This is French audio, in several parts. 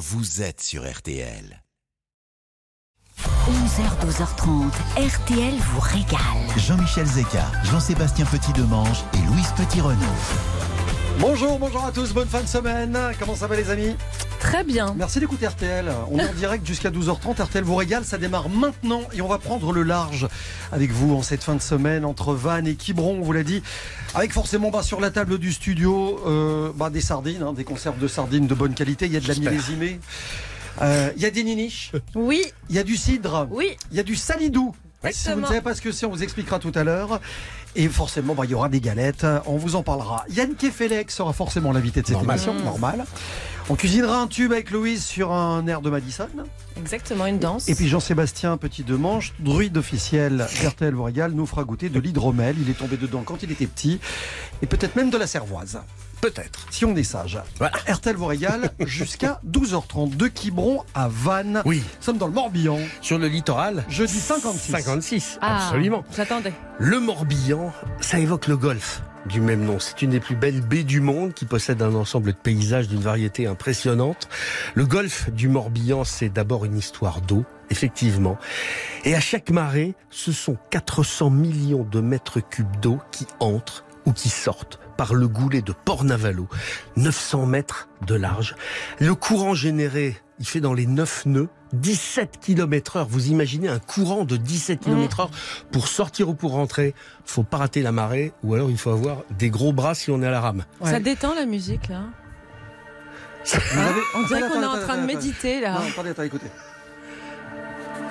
vous êtes sur RTL. 11h, 12h30, RTL vous régale. Jean-Michel Zeka, Jean-Sébastien Petit-Demange et Louise Petit-Renault. Bonjour, bonjour à tous, bonne fin de semaine. Comment ça va les amis? Très bien. Merci d'écouter RTL. On est en direct jusqu'à 12h30. RTL vous régale, ça démarre maintenant et on va prendre le large avec vous en cette fin de semaine entre Vannes et Quiberon, on vous l'a dit. Avec forcément bah, sur la table du studio euh, bah, des sardines, hein, des conserves de sardines de bonne qualité. Il y a de la millésimée. Euh, Il y a des niniches, Oui, il y a du cidre, oui. il y a du salidou. Si vous ne savez pas ce que c'est, on vous expliquera tout à l'heure. Et forcément, bah, il y aura des galettes, on vous en parlera. Yann Kefelec sera forcément l'invité de cette Normal. émission, normal. On cuisinera un tube avec Louise sur un air de Madison. Exactement, une danse. Et puis Jean-Sébastien Petit Demange, druide officiel d'RTL vous régale, nous fera goûter de l'hydromel. Il est tombé dedans quand il était petit. Et peut-être même de la cervoise. Peut-être. Si on est sage. Voilà. RTL vous régale jusqu'à 12h30 de Quiberon à Vannes. Oui. Nous sommes dans le Morbihan. Sur le littoral. Jeudi 56. 56, Ah, absolument. J'attendais. Le Morbihan, ça évoque le golfe du même nom. C'est une des plus belles baies du monde qui possède un ensemble de paysages d'une variété impressionnante. Le golfe du Morbihan, c'est d'abord une histoire d'eau, effectivement. Et à chaque marée, ce sont 400 millions de mètres cubes d'eau qui entrent ou qui sortent par le goulet de Port-Navalo, 900 mètres de large. Le courant généré, il fait dans les 9 nœuds, 17 km heure. Vous imaginez un courant de 17 km heure pour sortir ou pour rentrer. Faut pas rater la marée ou alors il faut avoir des gros bras si on est à la rame. Ouais. Ça détend la musique, là. Vous avez- On dirait qu'on est en attendez, train de attendez, méditer, là. Non, attendez, attendez, écoutez.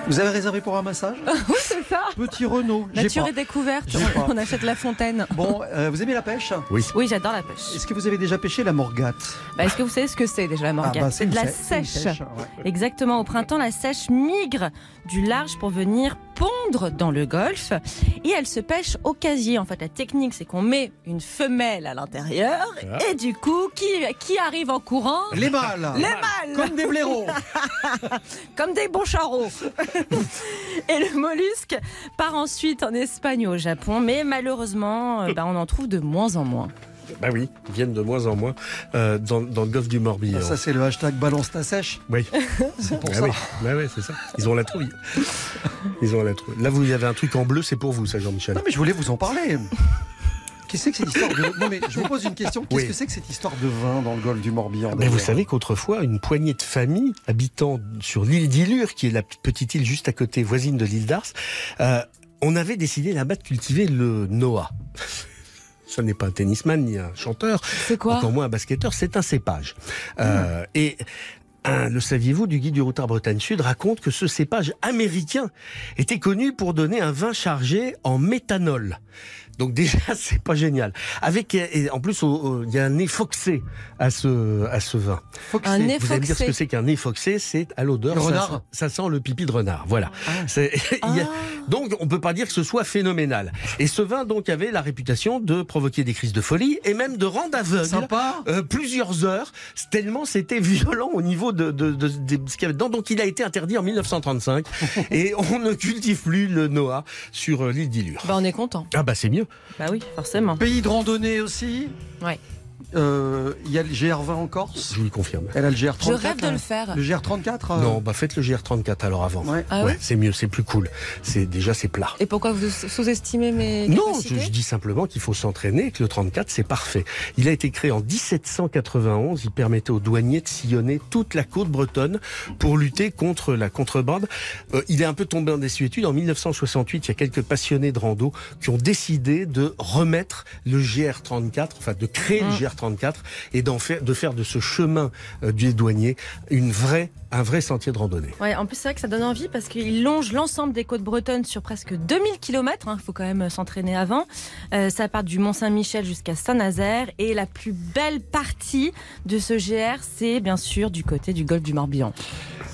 Vous avez réservé pour un massage Oui, c'est ça. Petit Renault. Nature pas. et découverte. On achète la fontaine. Bon, euh, vous aimez la pêche Oui. Oui, j'adore la pêche. Est-ce que vous avez déjà pêché la morgate Bah, Est-ce que vous savez ce que c'est déjà la Ah, bah, C'est de la sèche. sèche, ouais. Exactement, au printemps, la sèche migre du large pour venir pondre dans le golfe et elle se pêche au casier. En fait, la technique, c'est qu'on met une femelle à l'intérieur Ah. et du coup, qui, qui arrive en courant? Les mâles Les mâles Comme des blaireaux comme des bons et le mollusque part ensuite en Espagne ou au Japon, mais malheureusement, euh, bah, on en trouve de moins en moins. Bah oui, ils viennent de moins en moins euh, dans, dans le golfe du Morbihan. Ah, Ça, c'est le hashtag balance ta sèche. oui. C'est pour Ah ça. oui. Bah ouais, c'est ça. Ils ont la trouille. Ils ont la trouille. Là, vous avez un truc en bleu, c'est pour vous, ça, Jean-Michel. Non, mais je voulais vous en parler. Qu'est-ce que c'est que cette histoire de... Non, mais je vous pose une question. Qu'est-ce Oui. que c'est que cette histoire de vin dans le golfe du Morbihan Mais vous savez qu'autrefois, une poignée de familles habitant sur l'île d'Ilure, qui est la petite île juste à côté, voisine de l'île d'Ars, euh, on avait décidé là-bas de cultiver le Noah. Ce n'est pas un tennisman ni un chanteur, quoi encore moins un basketteur, c'est un cépage. Euh, Et un- le saviez-vous, du guide du routard Bretagne Sud raconte que ce cépage américain était connu pour donner un vin chargé en méthanol. Donc déjà, c'est pas génial. Avec et en plus, il y a un nez foxé à ce à ce vin. Un nez Vous allez me dire ce que c'est qu'un nez foxé, c'est à l'odeur. Ça Ça, sent le pipi de renard. Voilà. C'est- il y a- Ah. donc on peut pas dire que ce soit phénoménal. Et ce vin donc avait la réputation de provoquer des crises de folie et même de rendre aveugle. Sympa euh, plusieurs heures, tellement c'était violent au niveau de, de, de- de ce qu'il y avait dedans. Donc il a été interdit en 1935 et on ne cultive plus le Noah sur euh, l'île d'Ilure. Bah, on est content. Ah bah c'est mieux. Bah oui, forcément. Pays de randonnée aussi. Ouais. Euh, Il y a le GR20 en Corse. Je vous le confirme. Elle a le GR34. Je rêve de le faire. Le GR34 euh, Non, bah faites le GR34 alors avant. Ouais. Ah ouais, ouais c'est mieux, c'est plus cool. C'est déjà c'est plat. Et pourquoi vous sous-estimez mes Non, je, je dis simplement qu'il faut s'entraîner et que le 34, c'est parfait. Il a été créé en 1791. Il permettait aux douaniers de sillonner toute la côte bretonne pour lutter contre la contrebande. Euh, il est un peu tombé en désuétude. En 1968, il y a quelques passionnés de rando qui ont décidé de remettre le GR34, enfin de créer le GR34 et de faire de ce chemin euh, du douanier une vraie, un vrai sentier de randonnée. Ouais, en plus, c'est vrai que ça donne envie parce qu'il longe l'ensemble des côtes bretonnes sur presque 2000 km. Il faut quand même s'entraîner avant. Euh, ça part du Mont-Saint-Michel jusqu'à Saint-Nazaire. Et la plus belle partie de ce GR, c'est bien sûr du côté du golfe du Morbihan.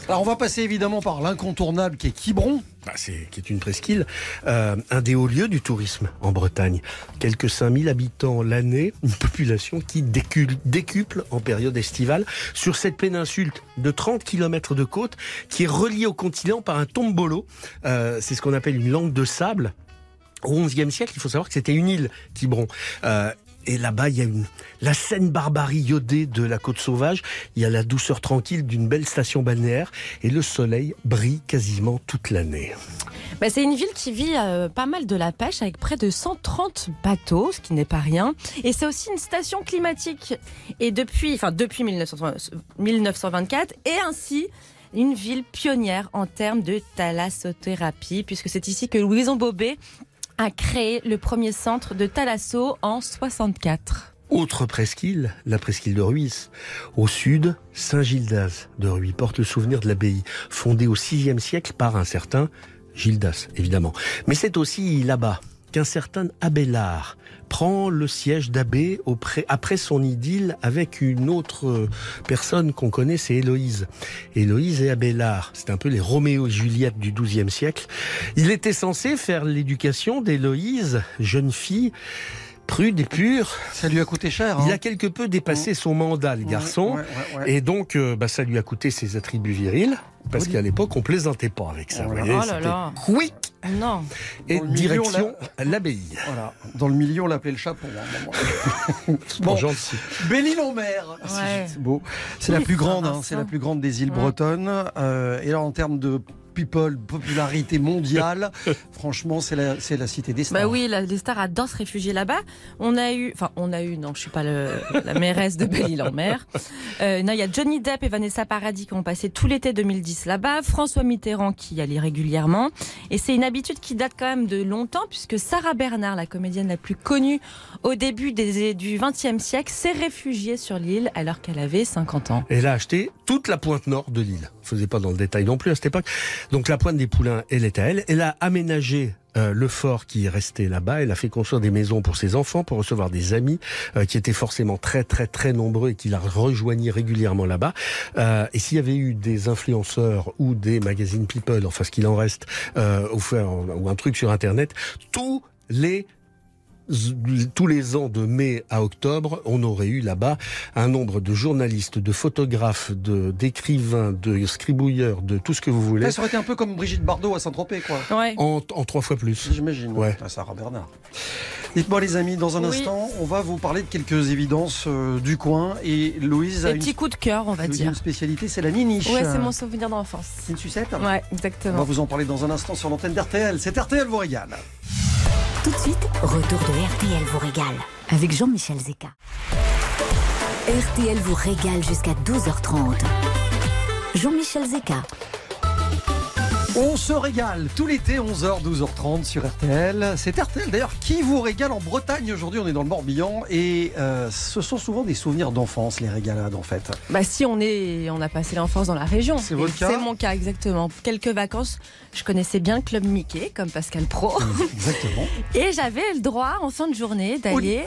Alors on va passer évidemment par l'incontournable qui est Quiberon. Bah, c'est qui est une presqu'île, euh, un des hauts lieux du tourisme en Bretagne. Quelques 5000 habitants l'année, une population qui décule- décuple en période estivale sur cette péninsule de 30 km de côte qui est reliée au continent par un tombolo. Euh, c'est ce qu'on appelle une langue de sable. Au XIe siècle, il faut savoir que c'était une île, Quiberon. Euh, et là-bas, il y a une, la scène barbarie iodée de la côte sauvage. Il y a la douceur tranquille d'une belle station balnéaire et le soleil brille quasiment toute l'année. Bah, c'est une ville qui vit euh, pas mal de la pêche avec près de 130 bateaux, ce qui n'est pas rien. Et c'est aussi une station climatique. Et depuis, enfin depuis 1924, et ainsi une ville pionnière en termes de thalassothérapie, puisque c'est ici que Louison Bobet a créé le premier centre de thalasso en 64. Autre presqu'île, la presqu'île de Ruisse. Au sud, Saint-Gildas de Ruy porte le souvenir de l'abbaye, fondée au VIe siècle par un certain Gildas, évidemment. Mais c'est aussi là-bas qu'un certain Abélard prend le siège d'abbé après son idylle avec une autre personne qu'on connaît, c'est Héloïse. Héloïse et Abélard, c'est un peu les Roméo et Juliette du XIIe siècle. Il était censé faire l'éducation d'Héloïse, jeune fille, prude et pure. Ça lui a coûté cher. Il hein. a quelque peu dépassé son mandat, le garçon. Ouais, ouais, ouais. Et donc, euh, bah, ça lui a coûté ses attributs virils. Parce qu'à l'époque, on plaisantait pas avec ça. Oh vous là voyez, là. Oh là là. quick Non. et direction l'abbaye. Voilà. Dans le milieu, on l'appelait le chapeau. hein, bon. Gentil. Belle-Île-en-Mer. Ouais. C'est beau. C'est la plus grande, hein, c'est la plus grande des îles Ouais. bretonnes. Euh, et là, en termes de people, popularité mondiale, franchement, c'est la, c'est la cité des stars. Bah oui, la- les stars adorent se réfugier là-bas. On a eu, enfin, on a eu, non, je suis pas le- la mairesse de Belle-Île-en-Mer. Euh, non, il y a Johnny Depp et Vanessa Paradis qui ont passé tout l'été 2010 là-bas. François Mitterrand qui y allait régulièrement. Et c'est une habitude qui date quand même de longtemps puisque Sarah Bernard, la comédienne la plus connue au début des, du XXe siècle, s'est réfugiée sur l'île alors qu'elle avait 50 ans. Elle a acheté toute la pointe nord de l'île. Je faisais pas dans le détail non plus à cette époque. Donc la pointe des Poulains, elle est à elle. Elle a aménagé euh, le fort qui est resté là-bas. Elle a fait construire des maisons pour ses enfants, pour recevoir des amis euh, qui étaient forcément très très très nombreux et qui la rejoignaient régulièrement là-bas. Euh, et s'il y avait eu des influenceurs ou des magazines People, enfin ce qu'il en reste, euh, ou, faire- ou un truc sur Internet, tous les tous les ans de mai à octobre, on aurait eu là-bas un nombre de journalistes, de photographes, de d'écrivains, de scribouilleurs, de tout ce que vous voulez, ça aurait été un peu comme Brigitte Bardot à Saint-Tropez, quoi. Ouais. en, en trois fois plus. J'imagine. Ouais. Ah, Sarah Bernard. Dites-moi, les amis, dans un Oui. instant, on va vous parler de quelques évidences euh, du coin. Et Louise a Des une, petits coups de cœur, on va Louise dire. une spécialité, c'est la niniche. Ouais, c'est mon souvenir d'enfance. C'est une sucette Ouais, On va exactement. vous en parler dans un instant sur l'antenne d'RTL. C'est RTL vous régale. Tout de suite, retour de RTL vous régale avec Jean-Michel Zeka. RTL vous régale jusqu'à 12h30. Jean-Michel Zeka. On se régale tout l'été, 11h, 12h30 sur RTL. C'est RTL d'ailleurs qui vous régale en Bretagne. Aujourd'hui, on est dans le Morbihan et euh, ce sont souvent des souvenirs d'enfance, les régalades en fait. Bah si on est, on a passé l'enfance dans la région. C'est votre cas C'est mon cas exactement. Quelques vacances, je connaissais bien le club Mickey comme Pascal Pro, Exactement. et j'avais le droit en fin de journée d'aller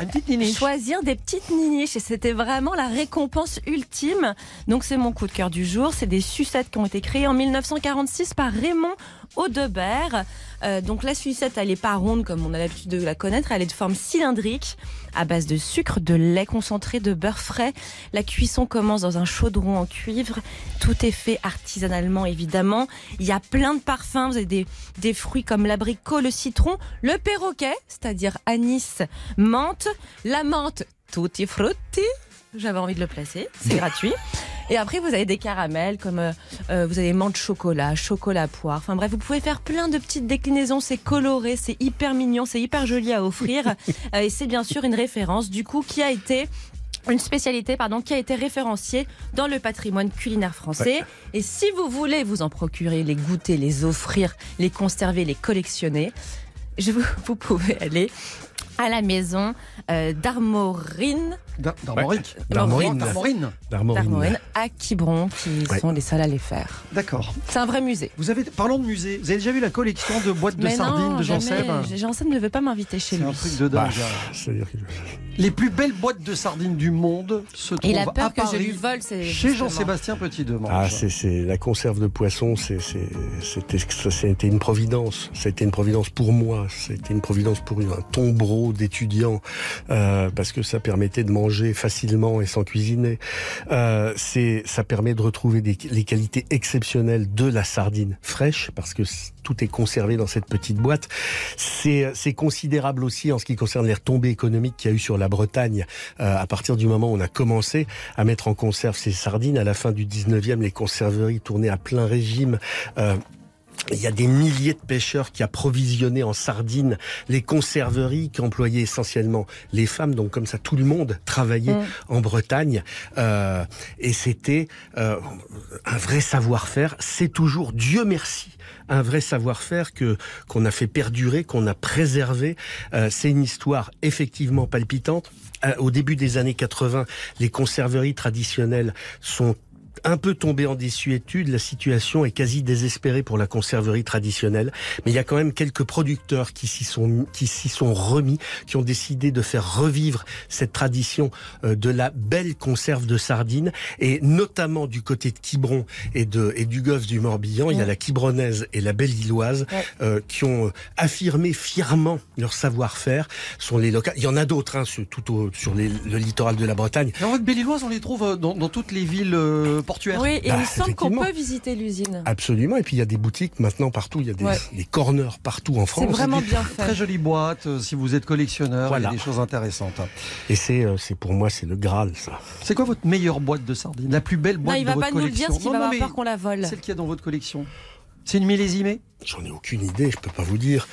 choisir des petites niniches et c'était vraiment la récompense ultime. Donc c'est mon coup de cœur du jour. C'est des sucettes qui ont été créées en 1946 par Raymond Audebert. Euh, donc la sucette, elle n'est pas ronde comme on a l'habitude de la connaître, elle est de forme cylindrique à base de sucre, de lait concentré, de beurre frais. La cuisson commence dans un chaudron en cuivre. Tout est fait artisanalement évidemment. Il y a plein de parfums. Vous avez des, des fruits comme l'abricot, le citron, le perroquet, c'est-à-dire anis, menthe, la menthe tutti frutti. J'avais envie de le placer, c'est gratuit. Et après, vous avez des caramels comme euh, euh, vous avez menthe chocolat, chocolat poire. Enfin bref, vous pouvez faire plein de petites déclinaisons. C'est coloré, c'est hyper mignon, c'est hyper joli à offrir. Euh, et c'est bien sûr une référence du coup qui a été une spécialité pardon qui a été référenciée dans le patrimoine culinaire français. Et si vous voulez vous en procurer, les goûter, les offrir, les conserver, les collectionner, je vous, vous pouvez aller à la maison euh, d'Armorine, D'Ar- D'Armorique. D'Armorine. D'Armorine. D'Armorine. d'Armorine à Quiberon, qui Ouais. sont les seuls à les faire. D'accord. C'est un vrai musée. Vous avez, parlons de musée, vous avez déjà vu la collection de boîtes de sardines non, de Jean. Seb Jean Seb ne veut pas m'inviter chez C'est lui. un truc de dingue. Bah, hein. Les plus belles boîtes de sardines du monde se trouvent Il a à peur que je Paris, lui vole. c'est chez justement. Jean-Sébastien Petit-Demange. Ah, c'est, c'est la conserve de poisson, c'est, c'est, c'était une providence. C'était une providence pour moi. C'était une providence pour un tombereau d'étudiants euh, parce que ça permettait de manger facilement et sans cuisiner. Euh, c'est, ça permet de retrouver les qualités exceptionnelles de la sardine fraîche parce que tout est conservé dans cette petite boîte. C'est, considérable aussi en ce qui concerne les retombées économiques qu'il y a eu sur la Bretagne euh, à partir du moment où on a commencé à mettre en conserve ces sardines. À la fin du 19e, les conserveries tournaient à plein régime. Il y a des milliers de pêcheurs qui approvisionnaient en sardines les conserveries qui employaient essentiellement les femmes. Donc comme ça, tout le monde travaillait Mm. en Bretagne. Euh, et c'était euh, un vrai savoir-faire. C'est toujours, Dieu merci, un vrai savoir-faire que qu'on a fait perdurer, qu'on a préservé. Euh, C'est une histoire effectivement palpitante. Euh, au début des années 80, les conserveries traditionnelles sont un peu tombées en désuétude, la situation est quasi désespérée pour la conserverie traditionnelle, mais il y a quand même quelques producteurs qui s'y sont qui s'y sont remis, qui ont décidé de faire revivre cette tradition euh, de la belle conserve de sardines et notamment du côté de Quiberon et de et du golfe du Morbihan, il y a la Quibronnaise et la Belle-Illoise Ouais. euh, qui ont euh, affirmé fièrement leur savoir-faire. Sont les locaux. Il y en a d'autres hein, sur, tout au, sur les- le littoral de la Bretagne. Et en fait, Belle-Illoise, on les trouve euh, dans, dans toutes les villes euh, Oui, et Bah, il semble qu'on peut visiter l'usine. Absolument. Et puis il y a des boutiques maintenant partout. Il y a des, Ouais. des corners partout en C'est France. vraiment Des bien Très fait. jolie boîte, euh, si vous êtes collectionneur, Voilà. il y a des choses intéressantes. Et c'est, euh, c'est pour moi, c'est le Graal, ça. C'est quoi votre meilleure boîte de sardines? La plus belle Non, boîte il de va votre pas nous le collection dire parce qu'il Non, va non, avoir peur qu'on la vole. Celle qu'il y a dans votre collection. C'est une millésimée? J'en ai aucune idée. Je peux pas vous dire.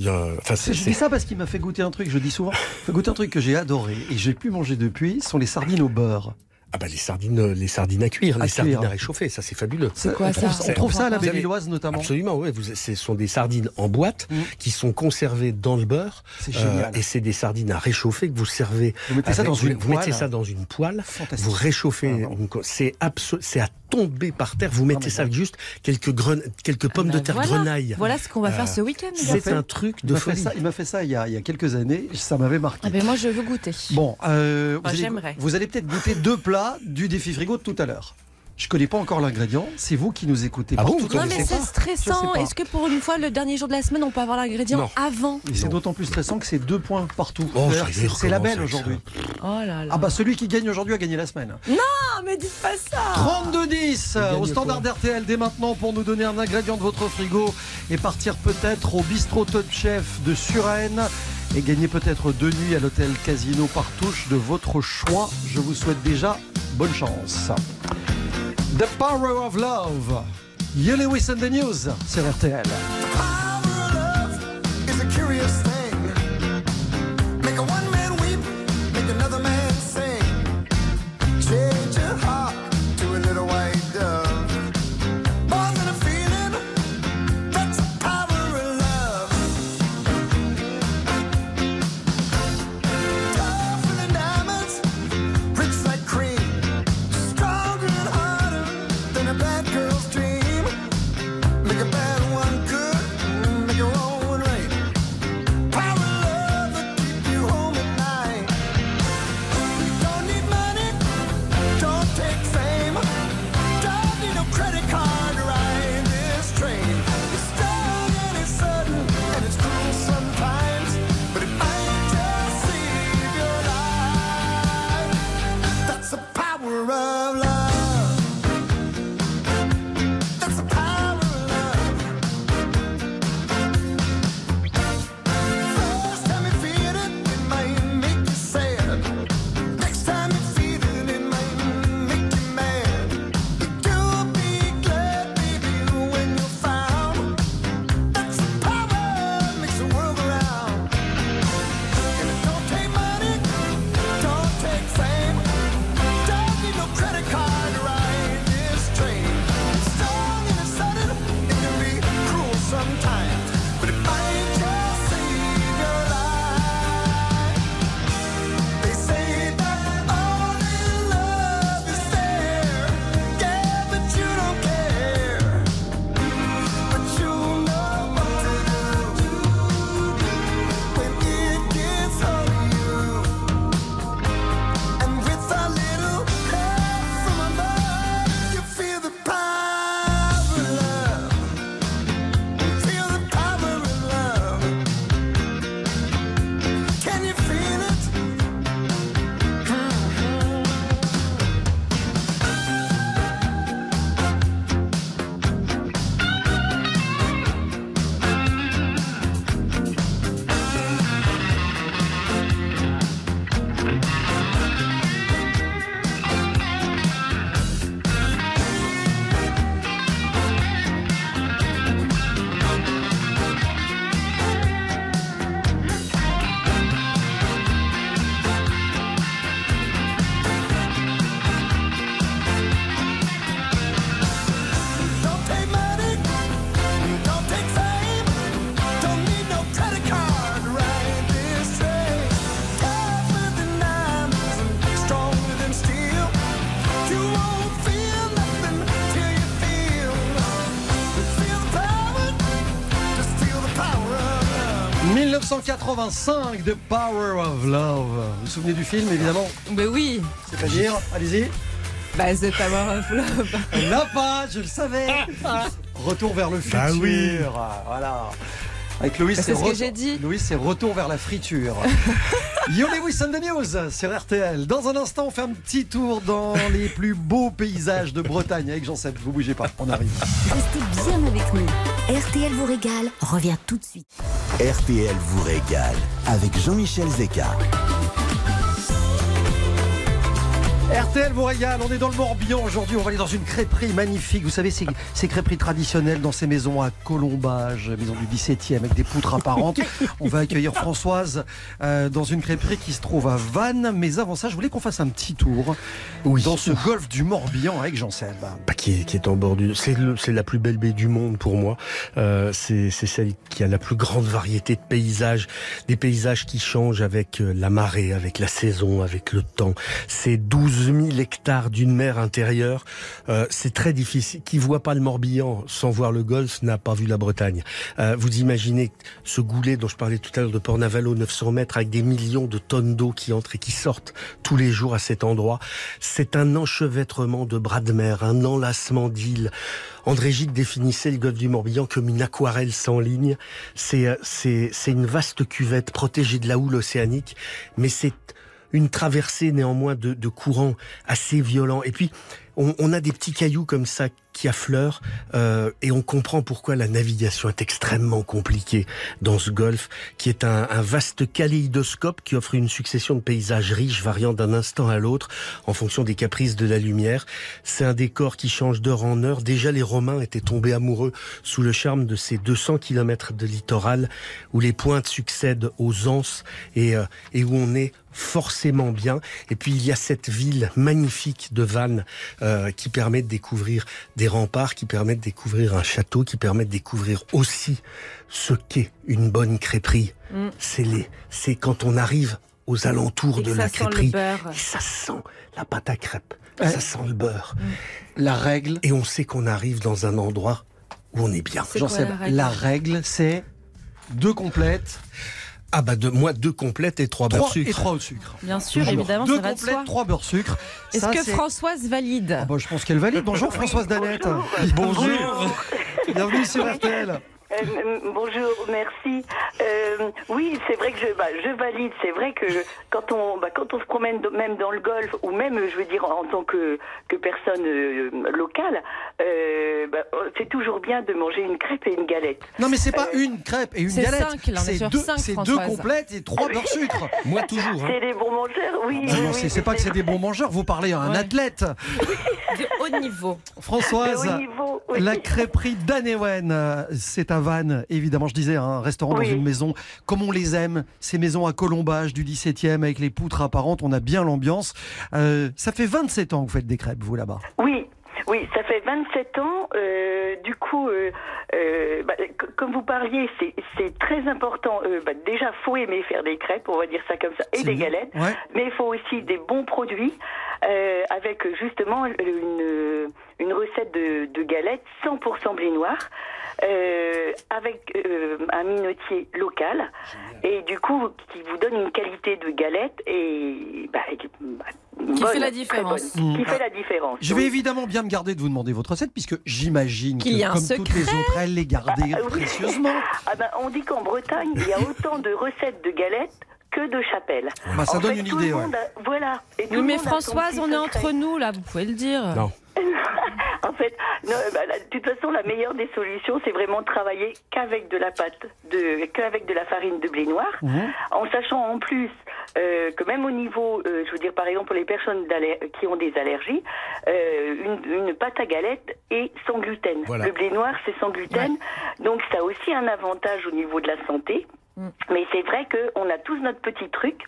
Il c'est, Je c'est- dis ça parce qu'il m'a fait goûter un truc, je dis souvent, il fait goûter un truc que j'ai adoré et j'ai pu manger depuis, ce sont les sardines au beurre. Ah bah les sardines, euh, les sardines à cuire, À les sardines à réchauffer, ça c'est fabuleux. C'est quoi on trouve, ça On trouve ça à la Belle-Illoise notamment. Absolument. Vous, ce sont des sardines en boîte Mm. qui sont conservées dans le beurre. C'est Euh, génial. et c'est des sardines à réchauffer que vous servez. Vous mettez ça dans vous, une vous poêle. mettez ça dans une poêle. Fantastique. Vous réchauffez. Ah, C'est c'est à tomber par terre. Vous mettez mais ça avec juste quelques gren- quelques pommes Ah de bah terre voilà. grenaille. Voilà ce qu'on va Euh, faire ce week-end. C'est un truc Il de m'a fait folie. ça, il m'a fait ça il y, a, il y a quelques années, ça m'avait marqué. Ah ben moi je veux goûter. Bon, euh, j'aimerais. vous allez peut-être goûter deux plats du défi frigo de tout à l'heure. Je connais pas encore l'ingrédient, c'est vous qui nous écoutez. Ah bon, vous Non le mais c'est stressant. Est-ce que pour une fois le dernier jour de la semaine on peut avoir l'ingrédient Non. avant Et c'est Non. d'autant plus stressant que c'est deux points partout. Oh, c'est- la belle aujourd'hui. Oh là là. Ah bah celui qui gagne aujourd'hui a gagné la semaine. Ah mais dites pas ça. 32-10 gagne au standard d'RTL dès maintenant pour nous donner un ingrédient de votre frigo et partir peut-être au bistrot Top Chef de Suresnes et gagner peut-être deux nuits à l'hôtel Casino Partouche de votre choix. Je vous souhaite déjà bonne chance. The Power of Love. You News sur RTL. 1985, The Power of Love. Vous vous souvenez du film, évidemment Mais oui, C'est-à-dire, allez-y. bah The Power of Love. Là pas, je le savais. Retour vers le futur. Bah oui. Voilà. Avec Louis, c'est ce que retour- j'ai dit. Louis, c'est retour vers la friture. Yo Lewis and the News sur RTL. Dans un instant, on fait un petit tour dans les plus beaux paysages de Bretagne avec Jean-Seb. Vous bougez pas, on arrive. Restez bien avec nous. RTL vous régale. Revient tout de suite. RTL vous régale avec Jean-Michel Zeka. RTL vous régale, on est dans le Morbihan aujourd'hui, on va aller dans une crêperie magnifique, vous savez ces, ces crêperies traditionnelles dans ces maisons à colombage, maison du 17e avec des poutres apparentes. On va accueillir Françoise euh, dans une crêperie qui se trouve à Vannes, mais avant ça je voulais qu'on fasse un petit tour Oui. dans ce golfe du Morbihan avec Jean-Seb. Bah, qui, est, qui est en bord du... C'est la plus belle baie du monde pour moi. Euh, c'est c'est celle qui a la plus grande variété de paysages, des paysages qui changent avec euh, la marée, avec la saison, avec le temps. C'est 12 000 hectares d'une mer intérieure. Euh, c'est très difficile. Qui voit pas le Morbihan sans voir le Golfe n'a pas vu la Bretagne. Euh, vous imaginez ce goulet dont je parlais tout à l'heure de Port-Navalo, 900 mètres, avec des millions de tonnes d'eau qui entrent et qui sortent tous les jours à cet endroit. C'est un enchevêtrement de bras de mer, un enlacement d'îles. André Gide définissait le golfe du Morbihan comme une aquarelle sans ligne. C'est euh, une vaste cuvette protégée de la houle océanique, mais c'est une traversée néanmoins de, de courants assez violents. Et puis on, on a des petits cailloux comme ça qui affleurent euh, et on comprend pourquoi la navigation est extrêmement compliquée dans ce golfe qui est un, vaste kaléidoscope qui offre une succession de paysages riches variant d'un instant à l'autre en fonction des caprices de la lumière. C'est un décor qui change d'heure en heure. Déjà les Romains étaient tombés amoureux sous le charme de ces 200 kilomètres de littoral où les pointes succèdent aux anses et, euh, et où on est forcément bien. Et puis il y a cette ville magnifique de Vannes euh, qui permet de découvrir des remparts, qui permet de découvrir un château, qui permet de découvrir aussi ce qu'est une bonne crêperie. Mm. C'est les, c'est quand on arrive aux alentours Et de la ça sent le crêperie beurre. et ça sent la pâte à crêpes, Ouais. ça sent le beurre La règle, et on sait qu'on arrive dans un endroit où on est bien. Quoi Jean-Seb, la règle? la règle c'est deux complètes, Ah bah de moi deux complètes et trois beurres trois et sucre. trois au sucre. Bien sûr, Toujours. évidemment, deux ça va de complètes, soi. trois beurre sucre. Est-ce que Françoise valide? Ah bah, je pense qu'elle valide. Bonjour Françoise Danette. Bonjour. Bienvenue sur RTL. Euh, bonjour, merci. Euh, oui, c'est vrai que je, bah, je valide. C'est vrai que quand on, bah, quand on se promène même dans le golfe ou même, je veux dire, en tant que, que personne euh, locale, euh, bah, c'est toujours bien de manger une crêpe et une galette. Non mais c'est pas une crêpe et une galette. c'est deux, c'est deux Françoise. complètes et trois beurre sucre. Moi toujours. hein. C'est des bons mangeurs, oui. Ah oui, non, oui, c'est pas que c'est des bons mangeurs. Vous parlez à un Ouais. athlète. De haut niveau. de Françoise. haut niveau, oui. La crêperie d'Anewen, c'est à Évidemment, je disais, un restaurant dans une maison comme on les aime, ces maisons à colombage du 17e avec les poutres apparentes, on a bien l'ambiance. Euh, ça fait 27 ans que vous faites des crêpes, vous là-bas. Oui, oui, ça fait 27 ans. euh, du coup, euh, euh, bah, comme vous parliez, c'est- très important. Bah, déjà, faut aimer faire des crêpes, on va dire ça comme ça, et des bien. galettes. Ouais. Mais il faut aussi des bons produits, avec justement une, une recette de, de galettes 100% blé noir, euh, avec euh, un minotier local, et du coup, qui vous donne une qualité de galette et bah, qui- bah, Qui bonne, fait la différence. bonne, Mm. Qui fait la différence. Je vais évidemment bien me garder de vous demander votre recette, puisque j'imagine Qu'il y a que, un comme toutes les secret. autres, elle les gardait Ah, oui. précieusement. Ah ben, on dit qu'en Bretagne, il y a autant de recettes de galettes que de chapelles. Bah, ça En donne fait, une idée, ouais. monde a- voilà. Et Oui, mais Françoise, on est entre nous, là, vous pouvez le dire. Non. En fait, non, bah, la- de toute façon, la meilleure des solutions, c'est vraiment de travailler qu'avec de la pâte, de, qu'avec de la farine de blé noir, Mhm. en sachant en plus euh, que même au niveau, euh, je veux dire par exemple pour les personnes qui ont des allergies, euh, une, une pâte à galette est sans gluten. Voilà. Le blé noir, c'est sans gluten, donc ça a aussi un avantage au niveau de la santé. Mm. Mais c'est vrai qu'on a tous notre petit truc.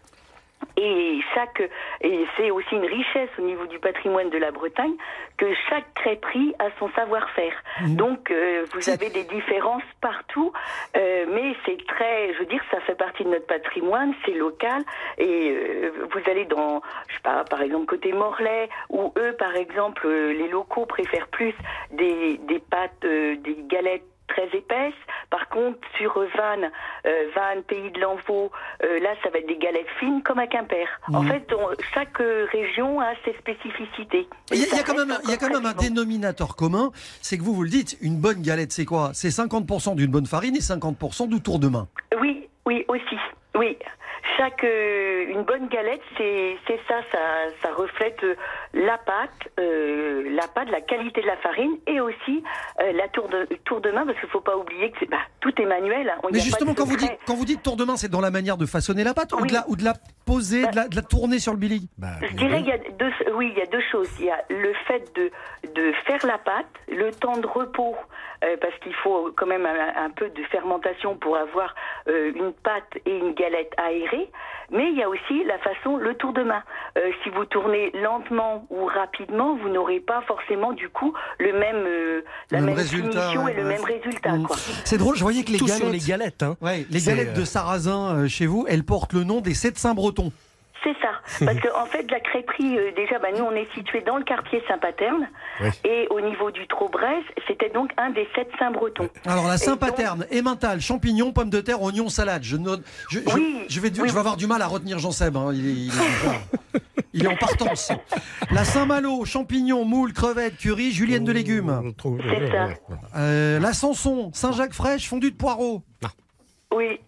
Et chaque et c'est aussi une richesse au niveau du patrimoine de la Bretagne que chaque crêperie a son savoir-faire. Donc euh, vous avez des différences partout, euh, mais c'est très, je veux dire, ça fait partie de notre patrimoine, c'est local. Et euh, vous allez dans, je sais pas, par exemple côté Morlaix, où eux, par exemple, les locaux préfèrent plus des des pâtes, des galettes très épaisses. Par contre, sur Vannes, euh, Vannes Pays de l'Envaux, euh, là, ça va être des galettes fines comme à Quimper. En Mhm. fait, on- chaque euh, région a ses spécificités. Il y a, y quand même, reste il y a quand encore même un dénominateur commun, c'est que vous vous le dites, une bonne galette, c'est quoi? C'est 50% d'une bonne farine et 50% du tour de main. Oui, oui, aussi. Oui. Chaque euh, une bonne galette, c'est c'est ça, ça, ça reflète euh, la pâte, euh, la pâte, la qualité de la farine et aussi euh, la tour de tour de main, parce qu'il faut pas oublier que c'est- bah, tout est manuel. hein. Il Mais justement, quand vous dites, quand vous dites tour de main, c'est dans la manière de façonner la pâte ou, Oui. de la, ou de la poser, de la, de la tourner sur le billing Bah, Je dirais qu'il y a deux, oui, il y a deux choses. Il y a le fait de, de faire la pâte, le temps de repos, euh, parce qu'il faut quand même un, un peu de fermentation pour avoir euh, une pâte et une galette aérée. Mais il y a aussi la façon, le tour de main. Euh, si vous tournez lentement ou rapidement, vous n'aurez pas forcément du coup le même, euh, la Le même, même résultat, finition ouais, et le ouais. même résultat. Quoi. C'est drôle, je voyais que les tout galettes, les galettes. Hein. Ouais, les C'est, galettes de sarrasin euh, chez vous, elles portent le nom des sept saints bretons. C'est ça. Parce qu'en en fait, la crêperie, euh, déjà, bah, nous, on est situé dans le quartier Saint-Paterne. Oui. Et au niveau du Traubrez, c'était donc un des sept Saint-Bretons. Alors la Saint-Paterne, emmental, champignons, pommes de terre, oignons, salade. Je, note, je, je- Oui, je vais, oui. je vais avoir du mal à retenir Jean Seb. hein. Il, est, il est- il est en partance. La Saint-Malo, champignons, moules, crevettes, curry, julienne de légumes. C'est ça. Euh, la Sanson, Saint-Jacques fraîche, fondue de poireaux. Oui.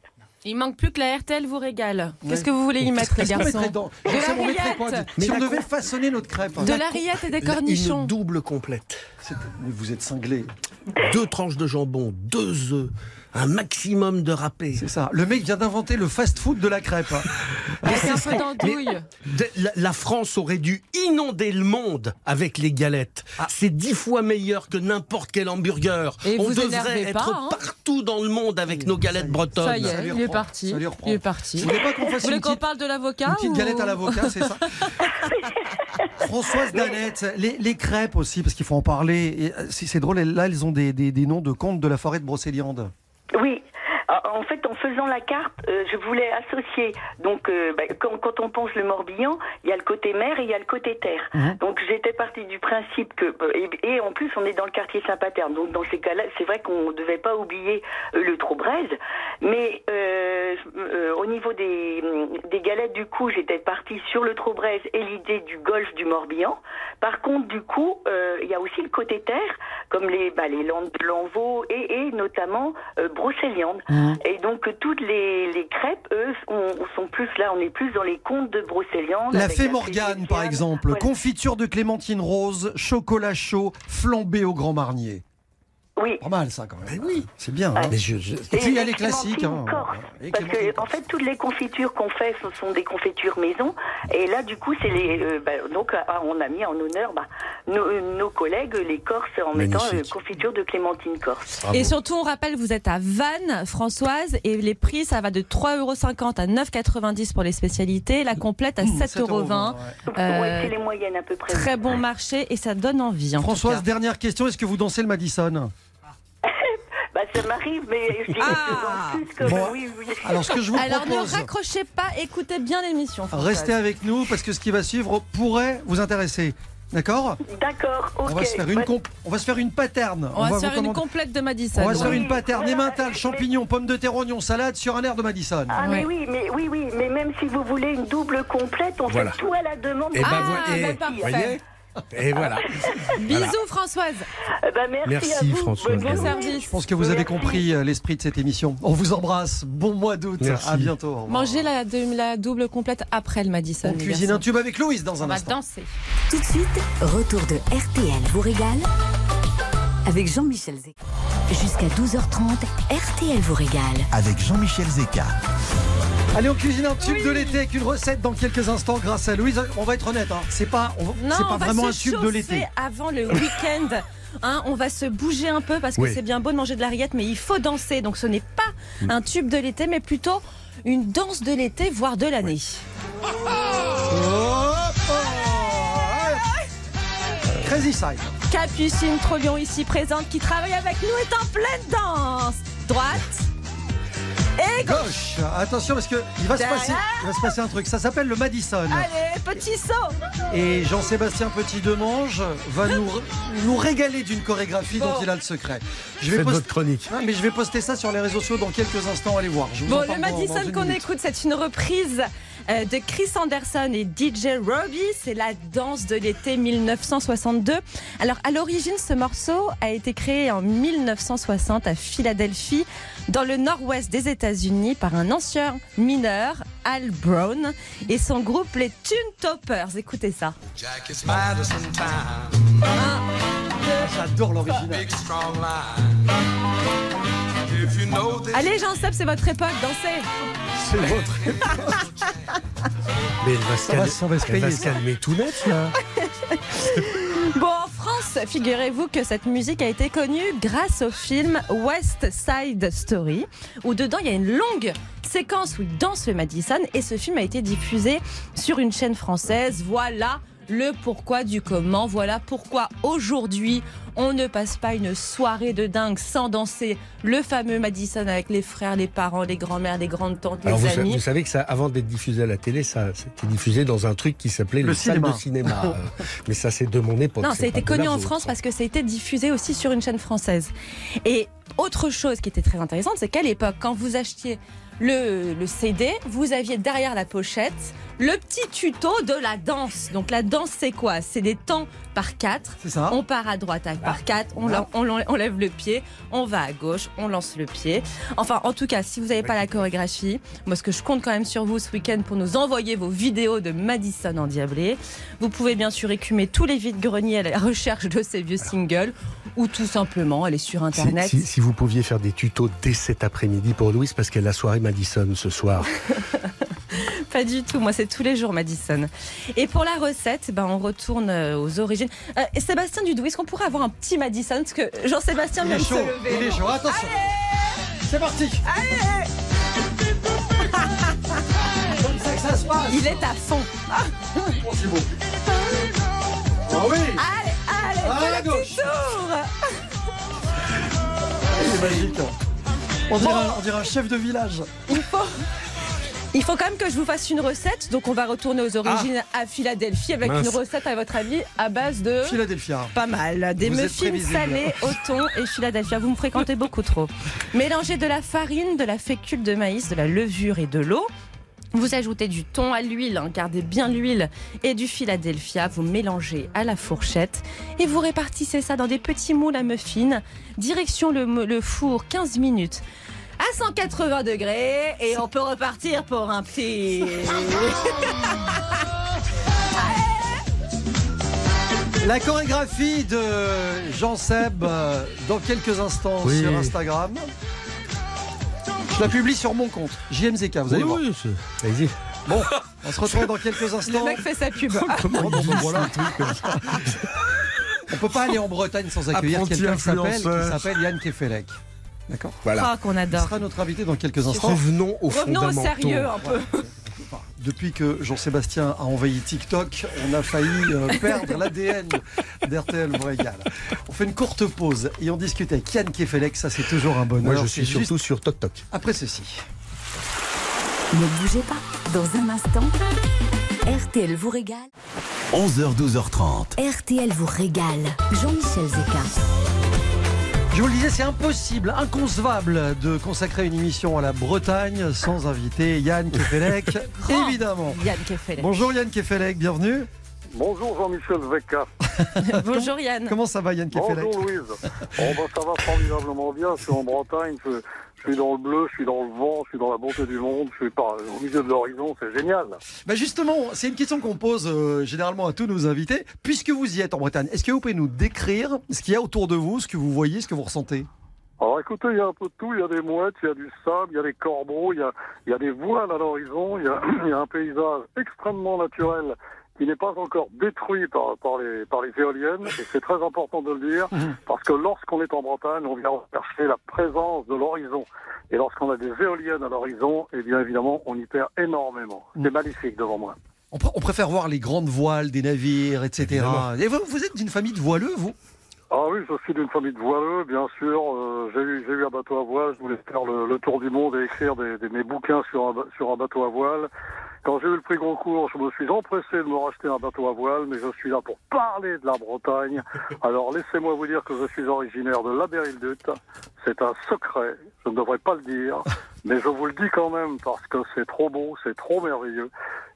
Il manque plus que la RTL vous régale. Qu'est-ce que vous voulez y mettre, les garçons dans- De mettrait quoi. Si Mais on la devait façonner notre crêpe. De la rillette et des La- cornichons. Une double complète. Vous êtes cinglé. Deux tranches de jambon, deux œufs, un maximum de râpé. C'est ça. Le mec vient d'inventer le fast-food de la crêpe. hein. Avec un peu d'andouille. La, la France aurait dû inonder le monde avec les galettes. Ah. C'est dix fois meilleur que n'importe quel hamburger. Et On vous devrait être pas, hein. partout dans le monde avec nos galettes bretonnes. Ça y est, il est parti. Il est parti. Vous voulez pas qu'on fasse une petite, parle de l'avocat une petite ou- galette à l'avocat, c'est ça Françoise Danette, les, les crêpes aussi, parce qu'il faut en parler. Euh, C'est drôle, là, elles ont des, des- des noms de contes de la forêt de Brocéliande. Oui. En en fait, en faisant la carte, euh, je voulais associer. Donc, euh, bah, quand, quand on pense le Morbihan, il y a le côté mer et il y a le côté terre. Mhm. Donc, j'étais partie du principe que, euh, et, et en plus, on est dans le quartier Saint-Paterne. Donc, dans ces cas-là, c'est vrai qu'on ne devait pas oublier euh, le Traubrez. Mais euh, euh, au niveau des, des galettes, du coup, j'étais partie sur le Traubrez et l'idée du golfe du Morbihan. Par contre, du coup, euh, il y a aussi le côté terre, comme les, bah, les landes de Lanvaux et, et notamment euh, Et donc, toutes les, les crêpes, eux, on, on sont plus là, on est plus dans les contes de Brocéliande. La fée Morgane, par exemple. Voilà. Confiture de clémentine rose, chocolat chaud, flambé au grand marnier. Oui. Pas mal, ça, quand même. Mais oui. C'est bien. hein. Mais je- je- Et puis, il y a les classiques. hein. corse. Parce que, en fait, toutes les confitures qu'on fait, ce sont des confitures maison. Et là, du coup, c'est les. euh, bah, donc, ah, on a mis en honneur bah, nos, nos collègues, les Corses, en mettant euh, confiture de clémentine corse. Bravo. Et surtout, on rappelle, vous êtes à Vannes, Françoise, et les prix, ça va de 3,50€ à 9,90€ pour les spécialités, la complète à 7,20€. ouais. Euh, ouais, c'est les moyennes à peu près. Très bon marché et ça donne envie. En Françoise, dernière question. Est-ce que vous dansez le Madison? Ça m'arrive, mais je dirais Ah. plus comme Bon. oui, oui. Alors, ce que je vous Alors ne propose, raccrochez pas, écoutez bien l'émission. Restez avec nous parce que ce qui va suivre pourrait vous intéresser. D'accord? D'accord, ok. on, va se faire une comp- on va se faire une paterne. On va se faire une complète de Madison. On va se faire une paterne, voilà. emmental, champignons, pommes de terre, oignons, salade sur un air de Madison. Ah mais Ouais. oui, mais oui, oui, mais même si vous voulez une double complète, on Voilà. fait tout à la demande. Ben, Ah, voilà. bah, Et- parfait. voyez Et voilà. Bisous Françoise. Eh ben, merci, Merci, à vous. Françoise. Bon service. Je pense que vous avez compris euh, l'esprit de cette émission. On vous embrasse. Bon mois d'août. Merci. À bientôt. Mangez la, double complète après le Madison. On cuisine un tube avec Louise dans On un va instant. danser. Tout de suite, retour de RTL vous régale avec Jean-Michel Zé. Jusqu'à 12h30, RTL vous régale. Avec Jean-Michel Zeka. Allez, on cuisine un tube de l'été avec une recette dans quelques instants grâce à Louise. On va être honnête, hein, c'est pas, on va- Non, c'est pas on va vraiment se un tube de l'été. avant le week-end. Hein, on va se bouger un peu parce que Oui. c'est bien beau de manger de la rillette, mais il faut danser. Donc ce n'est pas un tube de l'été, mais plutôt une danse de l'été, voire de l'année. Oh. Crazy Side. Capucine Trollion ici présente qui travaille avec nous est en pleine danse. Droite, Et gauche. Gauche. Attention parce que il va se passer, il va se passer un truc. Ça s'appelle le Madison. Allez, petit saut. Et Jean-Sébastien Petit-Demange va nous, nous régaler d'une chorégraphie dont il a le secret. Je vais Faites poster- votre chronique. Ah, mais je vais poster ça sur les réseaux sociaux dans quelques instants. Allez voir. Je vous Bon, en le Madison qu'on écoute, c'est une reprise de Chris Anderson et DJ Robbie. C'est la danse de l'été 1962. Alors, à l'origine, ce morceau a été créé en 1960 à Philadelphie, dans le nord-ouest des États-Unis, par un ancien mineur, Al Brown, et son groupe, les Tune Toppers. Écoutez ça. Jack, it's Madison time. J'adore l'original. Allez, Jean-Seb, c'est votre époque, dansez. C'est votre. Mais elle va se va- calmer, va se elle va se calmer tout net, là. Bon, en France, figurez-vous que cette musique a été connue grâce au film West Side Story, où dedans il y a une longue séquence où il danse le Madison, et ce film a été diffusé sur une chaîne française. Voilà le pourquoi du comment, voilà pourquoi aujourd'hui on ne passe pas une soirée de dingue sans danser le fameux Madison avec les frères, les parents, les grands-mères, les grandes-tantes, les vous, sa- amis. vous savez que ça, avant d'être diffusé à la télé, ça c'était diffusé dans un truc qui s'appelait Le le, salle cinéma. de cinéma. Euh, mais ça, c'est de mon époque. Non, ça a été connu en. France parce que ça a été diffusé aussi sur une chaîne française. Et autre chose qui était très intéressante, c'est qu'à l'époque, quand vous achetiez le, le CD, vous aviez derrière la pochette le petit tuto de la danse. Donc la danse, c'est quoi? C'est des temps par quatre. C'est ça. On part à droite à- Ah. par quatre, on, lève le pied, on va à gauche, on lance le pied. Enfin, en tout cas, si vous n'avez pas la chorégraphie, moi, ce que je compte quand même sur vous ce week-end pour nous envoyer vos vidéos de Madison endiablé. Vous pouvez bien sûr écumer tous les vides-greniers à la recherche de ces vieux singles ou tout simplement aller sur Internet. si- si vous pouviez faire des tutos dès cet après-midi pour Louise, parce qu'elle a la soirée Madison ce soir. Pas du tout, moi c'est tous les jours Madison. Et pour la recette, ben, on retourne euh, aux origines. Euh, Sébastien Dudou, est-ce qu'on pourrait avoir un petit Madison? Parce que Jean-Sébastien Il vient est de se chaud. lever. Il est chaud. Attention. C'est parti. Comme ça que ça se passe. Il est à fond. Oh, c'est beau. Ah oui. Allez, allez, À le petit gauche. tour C'est magique. On dirait, un, on dirait un chef de village. Il faut... Il faut quand même que je vous fasse une recette, donc on va retourner aux origines à Philadelphie avec Mince. une recette à votre avis à base de Philadelphia. pas mal, des muffins salés au thon et Philadelphia. Vous me fréquentez beaucoup trop. Mélangez de la farine, de la fécule de maïs, de la levure et de l'eau. Vous ajoutez du thon à l'huile, hein, gardez bien l'huile, et du Philadelphia. Vous mélangez à la fourchette et vous répartissez ça dans des petits moules à muffins. Direction le, four 15 minutes à 180 degrés et on peut repartir pour un petit. La chorégraphie de Jean Seb euh, dans quelques instants Oui. sur Instagram. Je la publie sur mon compte, JMZK, vous allez voir. oui, allez-y. Bon, on se retrouve dans quelques Le instants. mec fait sa pub. Comment Oh, dit voilà. ce truc comme ça On peut pas aller en Bretagne sans accueillir quelqu'un qui s'appelle Yann Kefelec. D'accord Voilà. Ah, qu'on Il adore. sera notre invité dans quelques instants. Revenons aux Revenons au sérieux un peu. Depuis que Jean-Sébastien a envahi TikTok, on a failli euh, perdre l'ADN d'RTL vous régale. On fait une courte pause et on discute avec Yann Kefelec, ça c'est toujours un bonheur. Moi, je suis surtout juste sur Toc Toc. après ceci. Ne bougez pas. Dans un instant, RTL vous régale. 11h, 12h30. RTL vous régale. Jean-Michel Zeka. Je vous le disais, c'est impossible, inconcevable de consacrer une émission à la Bretagne sans inviter Yann Kefelec, évidemment. Yann Kefelec. Bonjour Yann Kefelec, bienvenue. Bonjour Jean-Michel Zeka. Bonjour Yann. Comment ça va Yann Kefelec Bonjour Louise. Oh, bah, ça va formidablement bien. Je suis en Bretagne, je, je suis dans le bleu, je suis dans le vent, je suis dans la bonté du monde, je suis par, au milieu de l'horizon, c'est génial. Bah justement, c'est une question qu'on pose euh, généralement à tous nos invités. Puisque vous y êtes en Bretagne, est-ce que vous pouvez nous décrire ce qu'il y a autour de vous, ce que vous voyez, ce que vous ressentez? Alors écoutez, il y a un peu de tout. Il y a des mouettes, il y a du sable, il y a des corbeaux, il y a, il y a des voiles à l'horizon, il y a un paysage extrêmement naturel qui n'est pas encore détruit par, par, les, par les éoliennes. Et c'est très important de le dire, parce que lorsqu'on est en Bretagne, on vient chercher la présence de l'horizon. Et lorsqu'on a des éoliennes à l'horizon, eh bien évidemment, on y perd énormément. C'est magnifique devant moi. on, pr- on préfère voir les grandes voiles des navires, etc. Et vous, vous êtes d'une famille de voileux, vous? Ah oui, je suis d'une famille de voileux, bien sûr. Euh, j'ai eu, un bateau à voile. Je voulais faire le, le tour du monde et écrire des, des- mes bouquins sur un, sur un bateau à voile. Quand j'ai eu le prix Goncourt, je me suis empressé de me racheter un bateau à voile, mais je suis là pour parler de la Bretagne. Alors laissez-moi vous dire que je suis originaire de la Bérildute. C'est un secret, je ne devrais pas le dire, mais je vous le dis quand même parce que c'est trop beau, c'est trop merveilleux.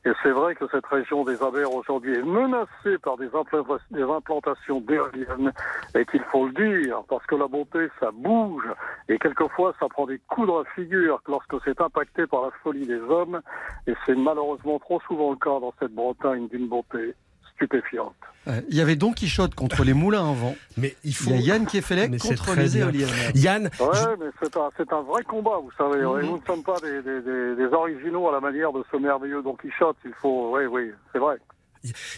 Et c'est vrai que cette région des Abers aujourd'hui est menacée par des, implanta- des implantations d'éoliennes. Et qu'il faut le dire parce que la beauté ça bouge. Et quelquefois ça prend des coups dans la figure lorsque c'est impacté par la folie des hommes. Et c'est malheureusement trop souvent le cas dans cette Bretagne d'une beauté stupéfiante. Euh, Il y avait Don Quichotte contre les moulins à vent. Mais il faut. Il y a Yann c'est contre les éoliennes. Yann, Ouais, je- mais c'est un, c'est un vrai combat, vous savez. ouais. Nous ne sommes pas des, des, des, des originaux à la manière de ce merveilleux Don Quichotte. Il faut, oui, oui, c'est vrai.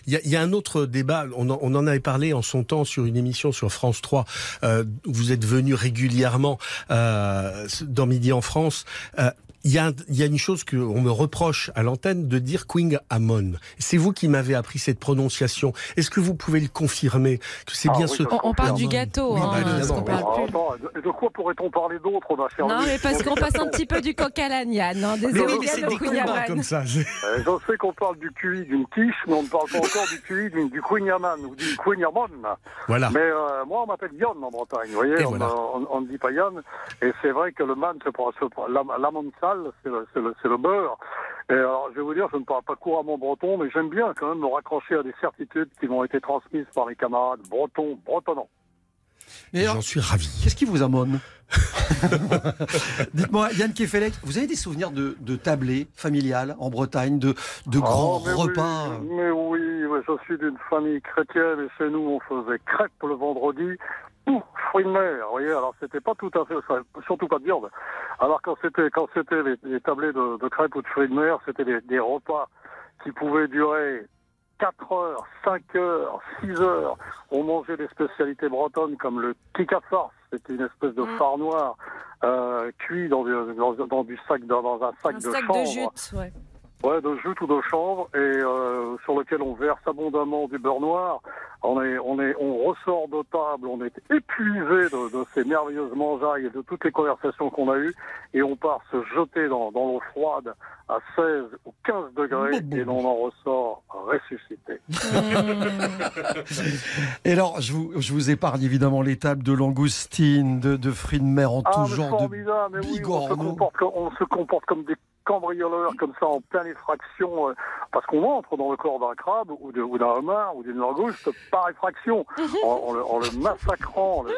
Il y, a, il y a un autre débat, on en, on en avait parlé en son temps sur une émission sur France 3, euh, où vous êtes venu régulièrement euh, dans Midi en France. Euh, il y, a, il y a une chose qu'on me reproche à l'antenne de dire Queen Amon. C'est vous qui m'avez appris cette prononciation. Est-ce que vous pouvez le confirmer que c'est Ah bien oui, ce je On, on parle du Amon. gâteau, Oui, hein, bah, parle Ah, attends, de, quoi pourrait-on parler d'autre, Non, mais parce qu'on passe un petit peu du coq à l'âne, hein, des Mais oui, mais éoliennes c'est des Queen combats comme ça. Euh, Je sais qu'on parle du QI d'une quiche, mais on ne parle pas encore du QI d'une- du Queen Yaman ou d'une Queen Yaman. Voilà. Mais euh, moi, on m'appelle Yann en Bretagne, vous voyez, Et on voilà. on- on ne dit pas Yann. Et c'est vrai que le man, c'est pour, c'est pour- la, la c'est le, c'est le, c'est le beurre. Et alors, je vais vous dire, je ne parle pas couramment breton, mais j'aime bien quand même me raccrocher à des certitudes qui m'ont été transmises par mes camarades bretons, bretonnants. Et alors, J'en suis ravi. Qu'est-ce qui vous amone? Dites-moi, Yann Kefelec, vous avez des souvenirs de, de tablées familiales en Bretagne, de, de grands Oh, mais repas Oui, mais oui, je suis d'une famille chrétienne et chez nous, on faisait crêpes le vendredi ou fruits de mer. Vous voyez, alors c'était pas tout à fait, surtout pas de viande. Alors quand c'était quand c'était les, les tablés de, de crêpes ou de fruits de mer, c'était des, des repas qui pouvaient durer 4 heures, 5 heures, 6 heures. On mangeait des spécialités bretonnes comme le kika farce. C'était une espèce de Mm. phare noir euh, cuit dans, du- dans, dans du sac, dans, dans un sac Un de sac chanvre. de jute, ouais. Ouais, de jute ou de chanvre et euh, sur lequel on verse abondamment du beurre noir. On est, on est, on ressort de table, on est épuisé de, de ces merveilleuses mangeailles et de toutes les conversations qu'on a eues et on part se jeter dans, dans l'eau froide à 16 ou 15 degrés et l'on en ressort ressuscité. Et alors, je vous, je vous épargne évidemment les tables de langoustine, de, de fruits de mer en Ah, tout mais genre de formidable, mais oui, on se, comporte, on se comporte comme des cambrioleurs, comme ça, en pleine effraction, euh, parce qu'on entre dans le corps d'un crabe, ou d'un homard, ou d'une langouste, par effraction, en, en le, en le massacrant. le-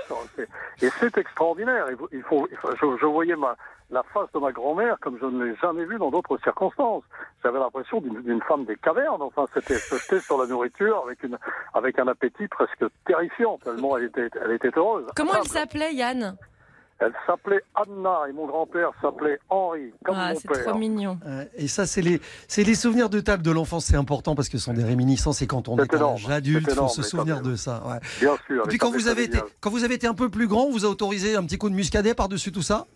et c'est extraordinaire. Il faut, il faut- je, je voyais ma, la face de ma grand-mère comme je ne l'ai jamais vue dans d'autres circonstances. J'avais l'impression d'une femme des cavernes. Enfin, c'était se jeter sur la nourriture avec, une, avec un appétit presque terrifiant, tellement elle était, elle était heureuse. Comment elle s'appelait, Yann? Elle s'appelait Anna et mon grand-père s'appelait Henri, comme Ah, mon c'est père. trop mignon. Et ça, c'est les, c'est les souvenirs de table de l'enfance, c'est important parce que ce sont des réminiscences et quand on est énorme, l'âge adulte, il faut se souvenir de ça. ouais. Bien sûr. Et puis quand vous, avez été, quand vous avez été un peu plus grand, on vous a autorisé un petit coup de muscadet par-dessus tout ça?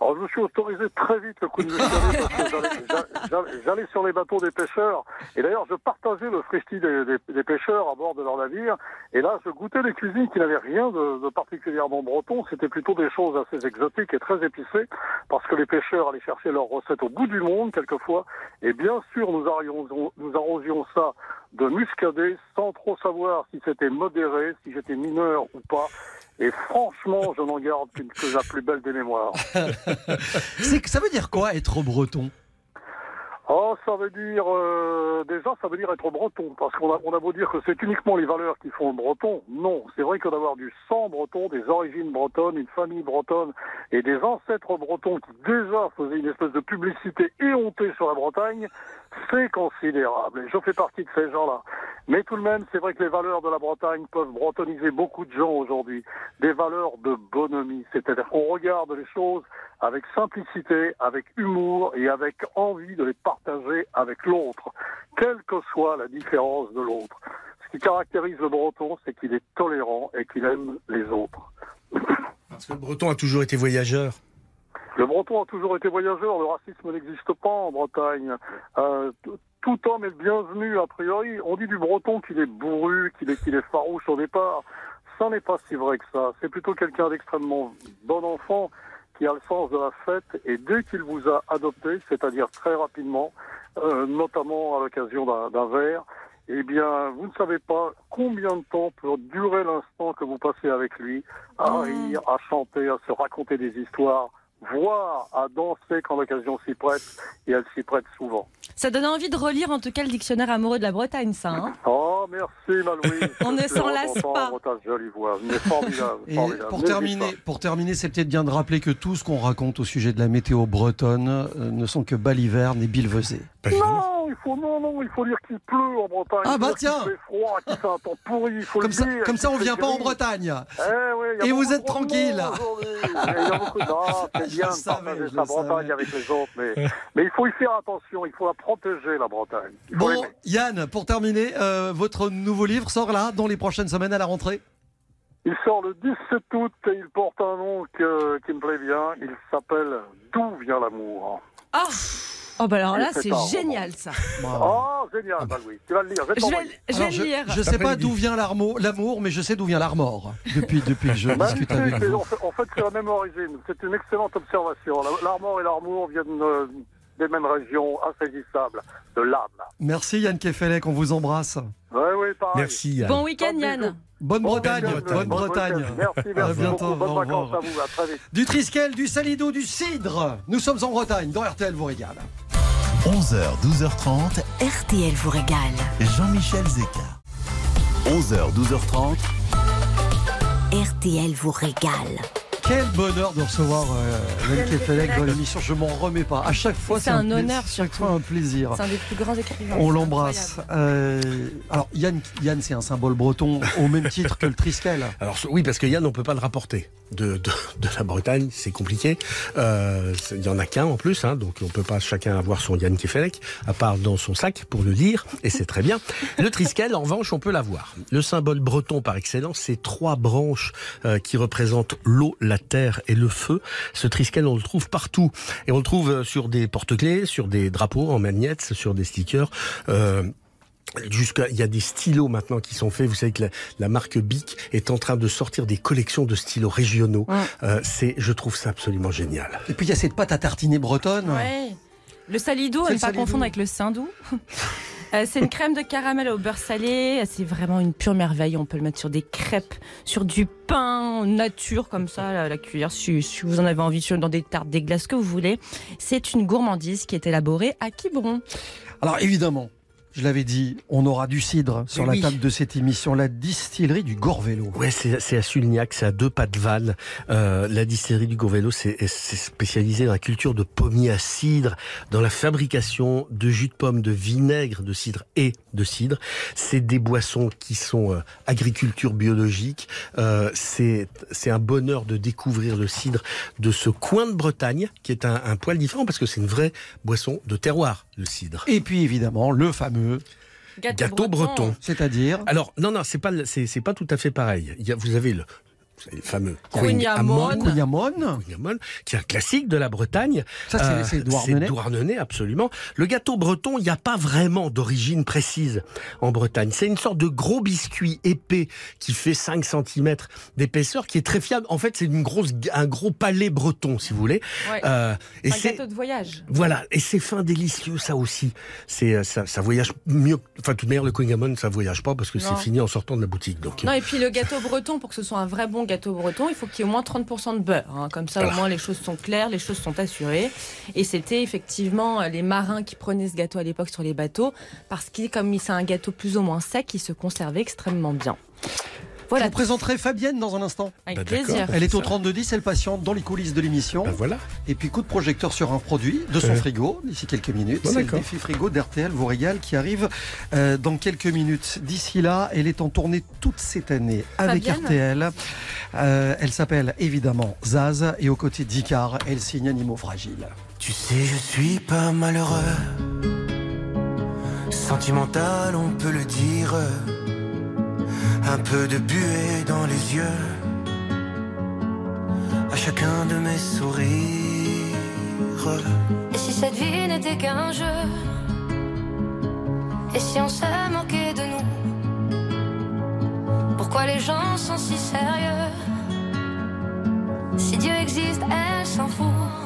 Alors, je me suis autorisé très vite le coup de j'allais- j'a- j'a- j'allais sur les bateaux des pêcheurs. Et d'ailleurs, je partageais le frichti des, des- des pêcheurs à bord de leur navire. Et là, je goûtais des cuisines qui n'avaient rien de, de particulièrement breton. C'était plutôt des choses assez exotiques et très épicées parce que les pêcheurs allaient chercher leurs recettes au bout du monde, quelquefois. Et bien sûr, nous arrosions, nous arrosions ça de muscadet sans trop savoir si c'était modéré, si j'étais mineur ou pas. Et franchement, je n'en garde qu'une- que la plus belle des mémoires. Ça veut dire quoi être breton? Oh, ça veut dire euh, déjà, ça veut dire être breton, parce qu'on a, on a beau dire que c'est uniquement les valeurs qui font le breton. Non, c'est vrai que d'avoir du sang breton, des origines bretonnes, une famille bretonne et des ancêtres bretons qui déjà faisaient une espèce de publicité éhontée sur la Bretagne, c'est considérable. Et je fais partie de ces gens-là. Mais tout de même, c'est vrai que les valeurs de la Bretagne peuvent bretoniser beaucoup de gens aujourd'hui. Des valeurs de bonhomie, c'est-à-dire qu'on regarde les choses avec simplicité, avec humour et avec envie de les partager avec l'autre, quelle que soit la différence de l'autre. Ce qui caractérise le breton, c'est qu'il est tolérant et qu'il aime les autres. Parce que le breton a toujours été voyageur. Le breton a toujours été voyageur, le racisme n'existe pas en Bretagne. Euh, tout homme est le bienvenu a priori. On dit du breton qu'il est bourru, qu'il est, qu'il est farouche au départ. ça n'est pas si vrai que ça. C'est plutôt quelqu'un d'extrêmement bon enfant qui a le sens de la fête et dès qu'il vous a adopté, c'est-à-dire très rapidement, euh, notamment à l'occasion d'un d'un verre, eh bien, vous ne savez pas combien de temps peut durer l'instant que vous passez avec lui, à rire, à chanter, à se raconter des histoires, voire à danser quand l'occasion s'y prête, et elle s'y prête souvent. Ça donne envie de relire en tout cas le dictionnaire amoureux de la Bretagne, ça. hein. Oh, merci, Malouise. On ne s'en lasse pas. formidable, formidable. pour terminer, pour terminer, c'est peut-être bien de rappeler que tout ce qu'on raconte au sujet de la météo bretonne euh, ne sont que balivernes et bilvesées. pas. Non, il faut, non, non, il faut dire qu'il pleut en Bretagne. Ah Il bah tiens. qu'il fait froid, qu'il fait un temps pourri, il faut Comme le ça, dire. comme ça, on vient pas en. Bretagne. Eh il y a Et vous êtes tranquille. aujourd'hui. Mais il y a beaucoup de- Non, c'est bien de savais, partager sa Bretagne savais. avec les autres, mais, mais il faut y faire attention, il faut la protéger, la Bretagne. Il Bon. Yann, pour terminer, euh, votre nouveau livre sort là, dans les prochaines semaines à la rentrée? Il sort le 17 août et il porte un nom que- qui me plaît bien. Il s'appelle D'où vient l'amour? Ah Oh bah alors là, C'est génial ça. Oh, génial, bah oui. Tu vas le lire. Je vais Je le lire. je sais pas d'où vient l'amour, mais je sais d'où vient l'armor depuis, depuis que je Bah, discute avec vous. en fait, c'est la même origine. C'est une excellente observation. La- L'armor et l'amour viennent euh, des mêmes régions insaisissables de l'âme. Merci Yann Kefelec, on vous embrasse. Oui, oui, pareil. Merci Yann. Bon week-end Yann. Bonne Bon Bretagne, bonne bon Bretagne. week-end. Merci, À merci bientôt, beaucoup. Bonnes au vacances à vous. À très vite. Du Triskel, du Salido, du Cidre. Nous sommes en Bretagne, dans RTL vous régale. 11h, 12h30, RTL vous régale. Jean-Michel Zeka. 11h, 12h30. RTL vous régale. Quel bonheur de recevoir euh, Yann Kefelec dans l'émission, je m'en remets pas. À chaque fois, C'est un pla- honneur, chaque fois un plaisir. C'est un des plus grands écrivains. On l'embrasse. Euh, alors Yann, Yann c'est un symbole breton au même titre que le Triskel. Alors oui, parce que Yann, on peut pas le rapporter de, de, de la Bretagne, c'est compliqué. Euh, Il y en a qu'un en plus, hein, donc on peut pas chacun avoir son Yann Kefelec, à part dans son sac pour le lire, et c'est très bien. Le Triskel, en revanche, on peut l'avoir. Le symbole breton par excellence, c'est trois branches euh, qui représentent l'eau, la terre et le feu. Ce Triskel, on le trouve partout, et on le trouve euh, sur des porte-clés, sur des drapeaux en magnettes, sur des stickers. Euh, Jusqu'à, il y a des stylos maintenant qui sont faits. Vous savez que la, la marque Bic est en train de sortir des collections de stylos régionaux. Euh, c'est, je trouve ça absolument génial. Et puis il y a cette pâte à tartiner bretonne. Ouais. Le salido, à ne pas salido. confondre avec le sindou. Euh, c'est une crème de caramel au beurre salé. C'est vraiment une pure merveille. On peut le mettre sur des crêpes, sur du pain nature comme ça, à la cuillère, si, si vous en avez envie, dans des tartes, des glaces que vous voulez. C'est une gourmandise qui est élaborée à Quiberon. Alors évidemment, je l'avais dit, on aura du cidre sur Mais la oui. table de cette émission, la distillerie du Gorvélo. Ouais, c'est, c'est à Sulniac, c'est à deux pas de Val. Euh, la distillerie du Gourvélo, c'est, c'est spécialisé dans la culture de pommiers à cidre, dans la fabrication de jus de pomme, de vinaigre de cidre et de cidre. C'est des boissons qui sont euh, agriculture biologique. Euh, c'est, c'est un bonheur de découvrir le cidre de ce coin de Bretagne, qui est un, un poil différent parce que c'est une vraie boisson de terroir, le cidre. Et puis évidemment, le fameux, Gâteau breton. c'est-à-dire Alors non non c'est pas c'est pas tout à fait pareil. Il y a, vous avez le, savez, le fameux Kouign-Amann. Kouign-Amann, qui est un classique de la Bretagne. Ça, c'est- Euh, c'est Douarnenez. Absolument. Le gâteau breton, il n'y a pas vraiment d'origine précise en Bretagne. C'est une sorte de gros biscuit épais qui fait 5 cm d'épaisseur, qui est très fiable. En fait, c'est une grosse, un gros palais breton, si vous voulez. Ouais. Euh, et un c'est gâteau de voyage. voilà, et c'est fin délicieux ça aussi. C'est euh, ça, ça voyage mieux. Enfin, de toute manière, le Kouign-Amann, ça voyage pas parce que c'est Non. fini en sortant de la boutique. Donc, euh, Non, et puis le gâteau breton, pour que ce soit un vrai bon gâteau breton, il faut qu'il y ait au moins 30% de beurre. hein. Comme ça, au moins, les choses sont claires, les choses sont assurées. Et c'était effectivement euh, les marins qui prenaient ce gâteau à l'époque sur les bateaux, parce qu'il, comme c'est un gâteau plus ou moins sec, il se conservait extrêmement bien. Je vous présenterai Fabienne dans un instant. avec Bah, plaisir. Elle est au 3210, elle patiente dans les coulisses de l'émission. ben voilà. Et puis coup de projecteur sur un produit de son Euh. frigo d'ici quelques minutes. Bon, c'est le d'accord. défi frigo d'RTL vous régale qui arrive euh, dans quelques minutes. D'ici là, elle est en tournée toute cette année avec Fabienne RTL. Euh, elle s'appelle évidemment Zaz et aux côtés d'Icar, elle signe Animaux Fragiles. Tu sais, je suis pas malheureux. Sentimental, on peut le dire. Un peu de buée dans les yeux. À chacun de mes sourires. Et si cette vie n'était qu'un jeu? Et si on se moquait de nous? Pourquoi les gens sont si sérieux? Si Dieu existe, elle s'en fout.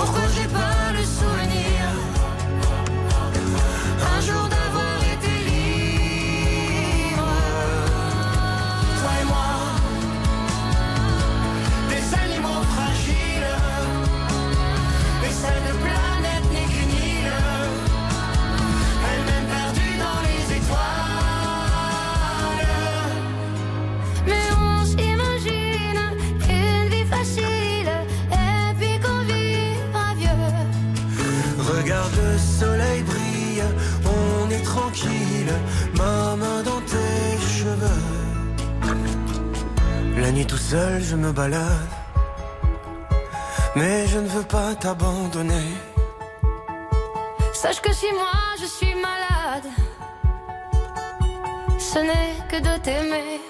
Pourquoi j'ai pas le souvenir Regarde le soleil brille, on est tranquille, ma main dans tes cheveux. La nuit tout seul, je me balade, mais je ne veux pas t'abandonner. Sache que si moi je suis malade, ce n'est que de t'aimer.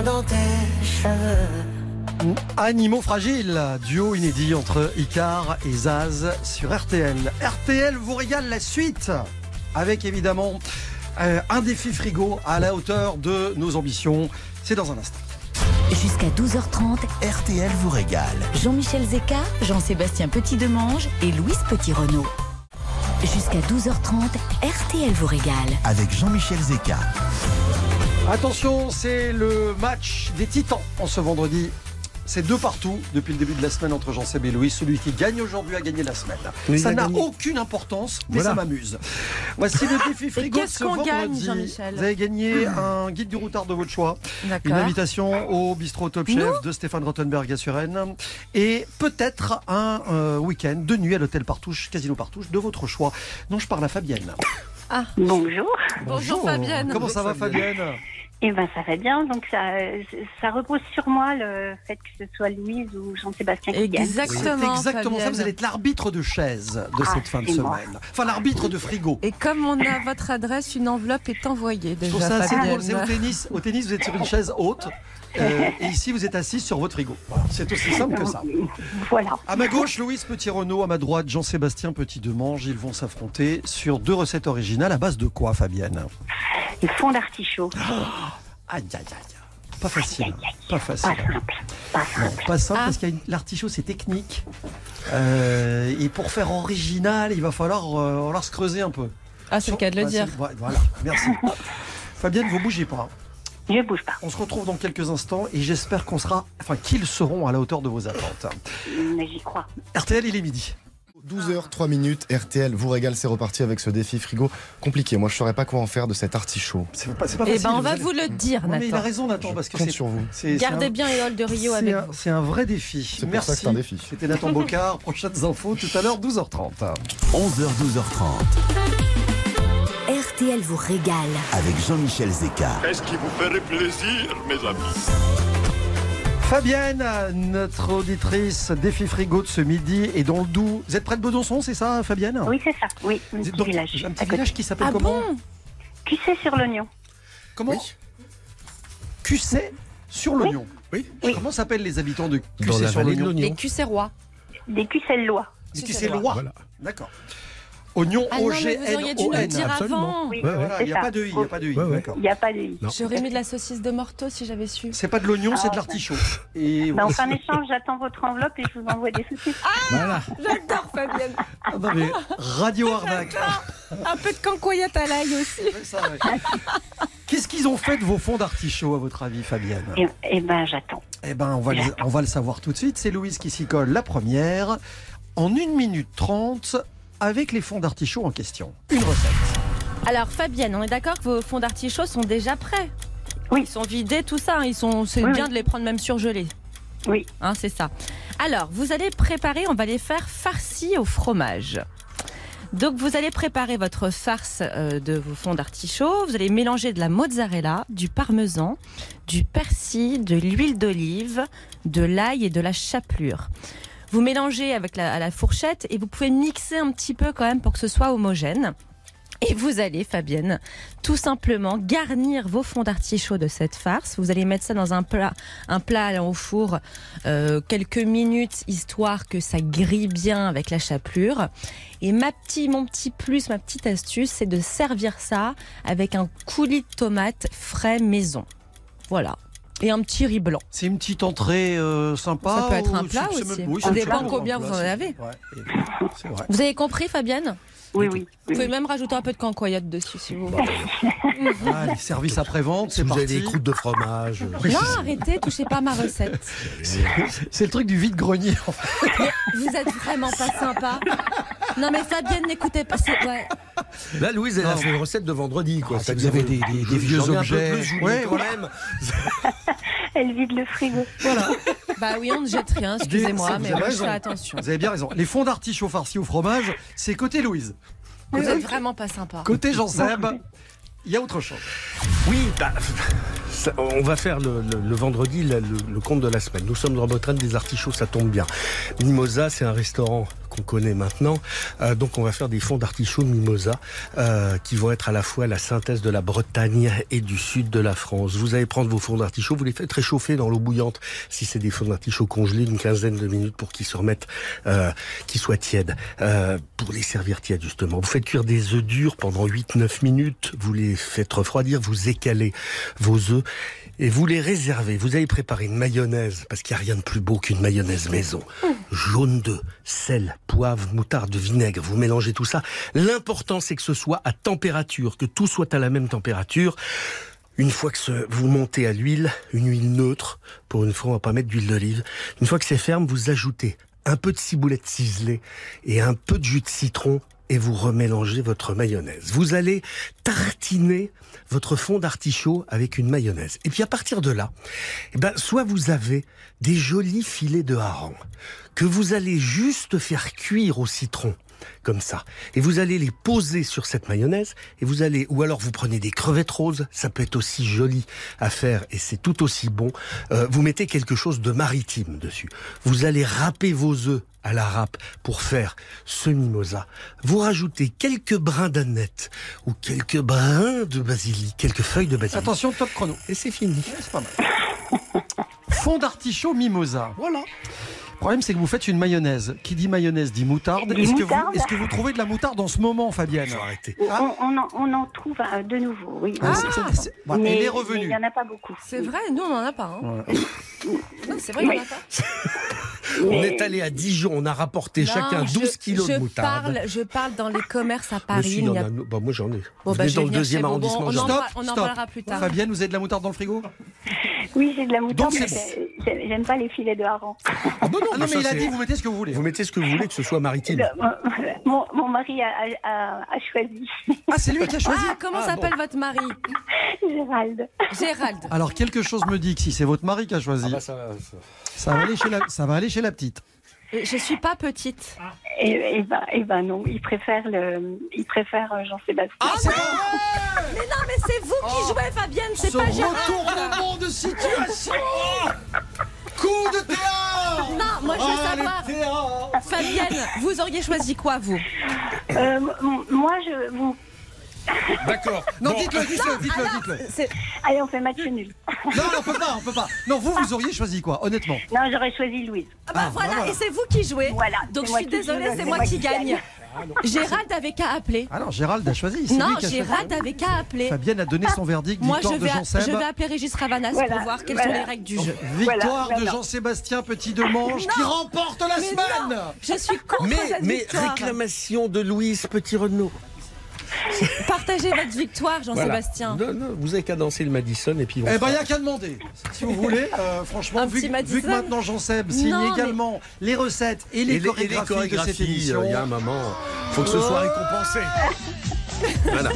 Ma main dans tes cheveux. Animaux fragiles, duo inédit entre Icar et Zaz sur RTL. RTL vous régale la suite avec évidemment euh, un défi frigo à la hauteur de nos ambitions. C'est dans un instant. Jusqu'à 12h30, RTL vous régale. Jean-Michel Zeka, Jean-Sébastien Petit-Demange et Louise Petit-Renault. Jusqu'à 12h30, RTL vous régale. Avec Jean-Michel Zeka. Attention, c'est le match des titans en ce vendredi. C'est deux partout depuis le début de la semaine entre Jean-Seb et Louis. Celui qui gagne aujourd'hui a gagné la semaine. Mais ça n'a aucune importance, mais Voilà. ça m'amuse. Voici le défi frigo ce qu'on gagne, vendredi. Jean-Michel Vous avez gagné un guide du routard de votre choix, une invitation au bistrot Top Chef de Stéphane Rottenberg à Suresnes et peut-être un euh, week-end de nuit à l'hôtel Partouche, Casino Partouche de votre choix. Non, je parle à Fabienne. Bonjour. Bonjour, Fabienne. Comment ça va Fabienne? Eh ben ça va bien. Donc ça, ça repose sur moi le fait que ce soit Louise ou Jean-Sébastien qui gagne. C'est Exactement. exactement ça. Vous allez être l'arbitre de chaise de Ah, cette fin de moi. semaine. Enfin, l'arbitre de frigo. Et comme on a votre adresse, une enveloppe est envoyée Je déjà. trouve ça assez drôle. C'est au tennis. Au tennis, vous êtes sur une chaise haute. Euh, et ici, vous êtes assis sur votre frigo. Voilà, c'est aussi simple que ça. Voilà. À ma gauche, Louise Petit-Renault. À ma droite, Jean-Sébastien Petit-Demange. Ils vont s'affronter sur deux recettes originales à base de quoi, Fabienne? Le fond d'artichaut. Aïe, aïe, aïe. Pas facile. Pas Pas facile. simple. Pas Non, simple. pas simple Ah. parce que l'artichaut c'est technique Euh, et pour faire original il va falloir, euh, falloir se creuser un peu. Ah, c'est le cas de le Ah, dire. Voilà, merci. Fabienne, vous bougez pas. Je bouge pas. On se retrouve dans quelques instants et j'espère qu'on sera, enfin qu'ils seront à la hauteur de vos attentes. Mais j'y crois. RTL, il est midi. 12h, 3 minutes, RTL vous régale, c'est reparti avec ce défi frigo compliqué. Moi, je saurais pas quoi en faire de cet artichaut. C'est pas, c'est pas Eh ben, on va allez- vous le dire, Ouais, mais il a Nathan. raison, Nathan, parce que compte c'est sur vous. c'est- c'est Gardez un- bien Éole de Rio c'est avec un- vous. C'est un vrai défi. C'est pour Merci. ça que c'est un défi. C'était Nathan Bocard. Prochaines infos tout à l'heure, 12h30. 11h, 12h30. RTL vous régale. Avec Jean-Michel Zeka. Qu'est-ce qui vous ferait plaisir, mes amis? Fabienne, notre auditrice défi frigo de ce midi est dans le Doubs. Vous êtes près de Besançon, c'est ça, Fabienne? Oui, c'est ça. Oui, un petit dans village. un petit village qui s'appelle Ah comment? bon? Sur l'oignon? Comment? Cussé sur l'oignon? Oui. Comment s'appellent les habitants de Cussé sur l'oignon? Les Cussérois. Des cuissellois. Des Cussé Cussélois. Voilà. D'accord. Oignon Ah non, mais vous auriez dû nous le O-G-N-O-N. dire absolument. avant. Oui, Ouais, ouais. Voilà, c'est il n'y a pas de i, il n'y a pas de i. Ouais, ouais. D'accord. Il n'y a pas de i. Non. J'aurais mis de la saucisse de Morteau si j'avais su. C'est pas de l'oignon, c'est de Ah, l'artichaut. Et Ben, en fin d'échange, j'attends votre enveloppe et je vous envoie des saucisses. Voilà. J'adore Fabienne. Ah non, mais radio arnaque. Un peu de cancoyette à l'ail aussi. Qu'est-ce qu'ils ont fait de vos fonds d'artichaut, à votre avis, Fabienne? Et, et ben, j'attends. Eh ben, on va, le, on va le savoir tout de suite. C'est Louise qui s'y colle la première. En 1 minute 30, avec les fonds d'artichaut en question. Une recette. Alors Fabienne, on est d'accord que vos fonds d'artichaut sont déjà prêts Oui. Ils sont vidés, tout ça. hein, Ils sont, c'est Oui, bien oui. de les prendre même surgelés. Oui. Hein, c'est ça. Alors, vous allez préparer, on va les faire farcis au fromage. Donc, vous allez préparer votre farce euh, de vos fonds d'artichaut. Vous allez mélanger de la mozzarella, du parmesan, du persil, de l'huile d'olive, de l'ail et de la chapelure. Vous mélangez avec la, à la fourchette et vous pouvez mixer un petit peu quand même pour que ce soit homogène. Et vous allez, Fabienne, tout simplement garnir vos fonds d'artichaut de cette farce. Vous allez mettre ça dans un plat, un plat au four euh, quelques minutes, histoire que ça grille bien avec la chapelure. Et ma petit, mon petit plus, ma petite astuce, c'est de servir ça avec un coulis de tomates frais maison. Voilà. Et un petit riz blanc. C'est une petite entrée euh, sympa Ça peut être un plat aussi. même- oui, Ça dépend combien vous en avez. ouais, vrai. Vous avez compris, Fabienne? Oui, oui. Vous pouvez même rajouter un peu de cancoyote dessus si vous voulez. Allez, service après-vente, c'est Vous parti. avez des croûtes de fromage. Non, arrêtez, touchez pas à ma recette. C'est le truc du vide-grenier. en fait. Mais vous êtes vraiment pas sympa. Non mais Fabienne, n'écoutez pas. Ouais. Là, Louise, elle a fait une recette de vendredi. Quoi. Ah, Ça vous avez des- des- des vieux objets. plus, vous Ouais, voilà. même. Elle vide le frigo. Voilà. Bah oui, on ne jette rien, excusez-moi, Vous mais moi je fais attention. Vous avez bien raison. Les fonds d'artichaut farcis au fromage, c'est côté Louise. Vous êtes vraiment pas sympa. Côté Jean-Seb, il y a autre chose. Oui, bah, ça- on va faire le, le- le vendredi le, le- le compte de la semaine. Nous sommes en Bretagne des artichauts, ça tombe bien. Mimosa, c'est un restaurant qu'on connaît maintenant. Euh, donc on va faire des fonds d'artichauts Mimosa euh, qui vont être à la fois la synthèse de la Bretagne et du sud de la France. Vous allez prendre vos fonds d'artichauts, vous les faites réchauffer dans l'eau bouillante. Si c'est des fonds d'artichauts congelés, une quinzaine de minutes pour qu'ils se remettent, euh, qu'ils soient tièdes, euh, pour les servir tièdes justement. Vous faites cuire des œufs durs pendant 8-9 minutes, vous les faites refroidir, vous écalez vos œufs et vous les réservez. Vous allez préparer une mayonnaise, parce qu'il n'y a rien de plus beau qu'une mayonnaise maison. Jaune d'œuf, sel, poivre, moutarde, vinaigre. Vous mélangez tout ça. L'important, c'est que ce soit à température, que tout soit à la même température. Une fois que vous montez à l'huile, une huile neutre, pour une fois on va pas mettre d'huile d'olive. Une fois que c'est ferme, vous ajoutez un peu de ciboulette ciselée et un peu de jus de citron et vous remélangez votre mayonnaise. Vous allez tartiner votre fond d'artichaut avec une mayonnaise. Et puis à partir de là, eh ben, soit vous avez des jolis filets de hareng que vous allez juste faire cuire au citron comme ça. Et vous allez les poser sur cette mayonnaise et vous allez, ou alors vous prenez des crevettes roses, ça peut être aussi joli à faire et c'est tout aussi bon. Euh, vous mettez quelque chose de maritime dessus. Vous allez râper vos œufs à la râpe pour faire ce mimosa. Vous rajoutez quelques brins d'aneth ou quelques brins de basilic, quelques feuilles de basilic. Attention, top chrono. Et c'est fini. C'est pas mal. Fond d'artichaut mimosa. Voilà. Le problème, c'est que vous faites une mayonnaise. Qui dit mayonnaise dit moutarde. Est-ce que, est-ce que vous trouvez de la moutarde en ce moment, Fabienne arrêter. On, on en, on en trouve euh, de nouveau, oui. Ah, bon, Mais- elle est revenue. Il n'y en a pas beaucoup. C'est vrai, nous on n'en a pas. hein. Non, c'est vrai, il n'y en a pas. On est allé à Dijon, on a rapporté Non, chacun je- 12 kilos je de moutarde. Parle, je parle dans les commerces à Paris. il y a- bah, moi j'en ai. Bon, Vous bah, je dans le deuxième vous. Bon, arrondissement. on en parle- on en parlera plus tard. Fabienne, vous avez de la moutarde dans le frigo Oui, j'ai de la moutarde, Donc, mais j'aime pas les filets de hareng. Ah bah non, Ah non, mais ça, il a dit, vous mettez ce que vous voulez. Vous mettez ce que vous voulez, que ce soit maritime. Le- mon, mon mari a, a- a- a choisi Ah, c'est lui qui a choisi Ah, comment Ah, s'appelle bon. votre mari? Gérald. Gérald. Alors, quelque chose me dit que si c'est votre mari qui a choisi, Ah bah ça, ça- ça, va aller chez la, ça va aller chez la petite. Je suis pas petite. Et, et ben, et ben non, il préfère le, il préfère euh, Jean-Sébastien. Ah, Mais non, mais c'est vous qui jouez, Fabienne, c'est Ce pas Gérard. retournement de situation Coup de théâtre Non, moi je veux Ah, savoir. Fabienne, vous auriez choisi quoi, vous? Euh, moi, je vous. D'accord. Non, Bon. dites-le, dites-le, dites-le, dites-le. Allez, on fait match nul. Non, on peut pas, on peut pas. Non, vous, vous auriez choisi quoi, honnêtement? Non, j'aurais choisi Louise. Ah bah voilà, et c'est vous qui jouez. Voilà. Donc je suis désolée, c'est moi qui gagne. Ah, Gérald avait qu'à appeler. Ah non, Gérald a choisi. Non, lui qui a choisi. Gérald avait qu'à appeler. Fabienne a donné son verdict, Moi, victoire je de vais, Jean Seb. je vais appeler Régis Ravanas Voilà, pour voir quelles sont les règles du jeu. Victoire Voilà, de. Jean-Sébastien Petit de Manche qui remporte la Mais semaine non, je suis contre Mais, cette mais réclamation de Louise Petit-Renaud. Partagez votre victoire, Jean-Sébastien. Voilà. Non, non, vous avez qu'à danser le Madison et puis on Eh ben, il n'y a qu'à demander. Si vous voulez, euh, franchement, vu, que maintenant Jean Seb signe Non, mais- également les recettes et les, Et les, et les chorégraphies, de cette chorégraphies, émission. il y a un moment, faut que ce soit récompensé. Voilà.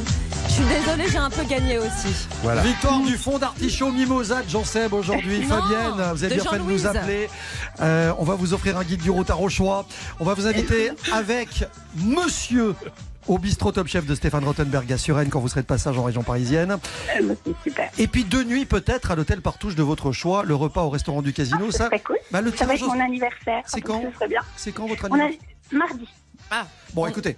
Je suis désolée, j'ai un peu gagné aussi. voilà. Victoire du fond d'artichaut Mimosa de Jean Seb aujourd'hui. Fabienne, vous avez bien fait de nous appeler. Euh, on va vous offrir un guide du routard au choix. On va vous inviter avec Monsieur au bistrot Top Chef de Stéphane Rottenberg à Suresnes quand vous serez de passage en région parisienne. Euh, super. Et puis deux nuits peut-être à l'hôtel Partouche de votre choix, le repas au restaurant du casino. C'est Ça, cool. bah, le Ça va être mon anniversaire. C'est quand Ce serait bien. c'est quand votre On a anniversaire mardi. Bon, écoutez.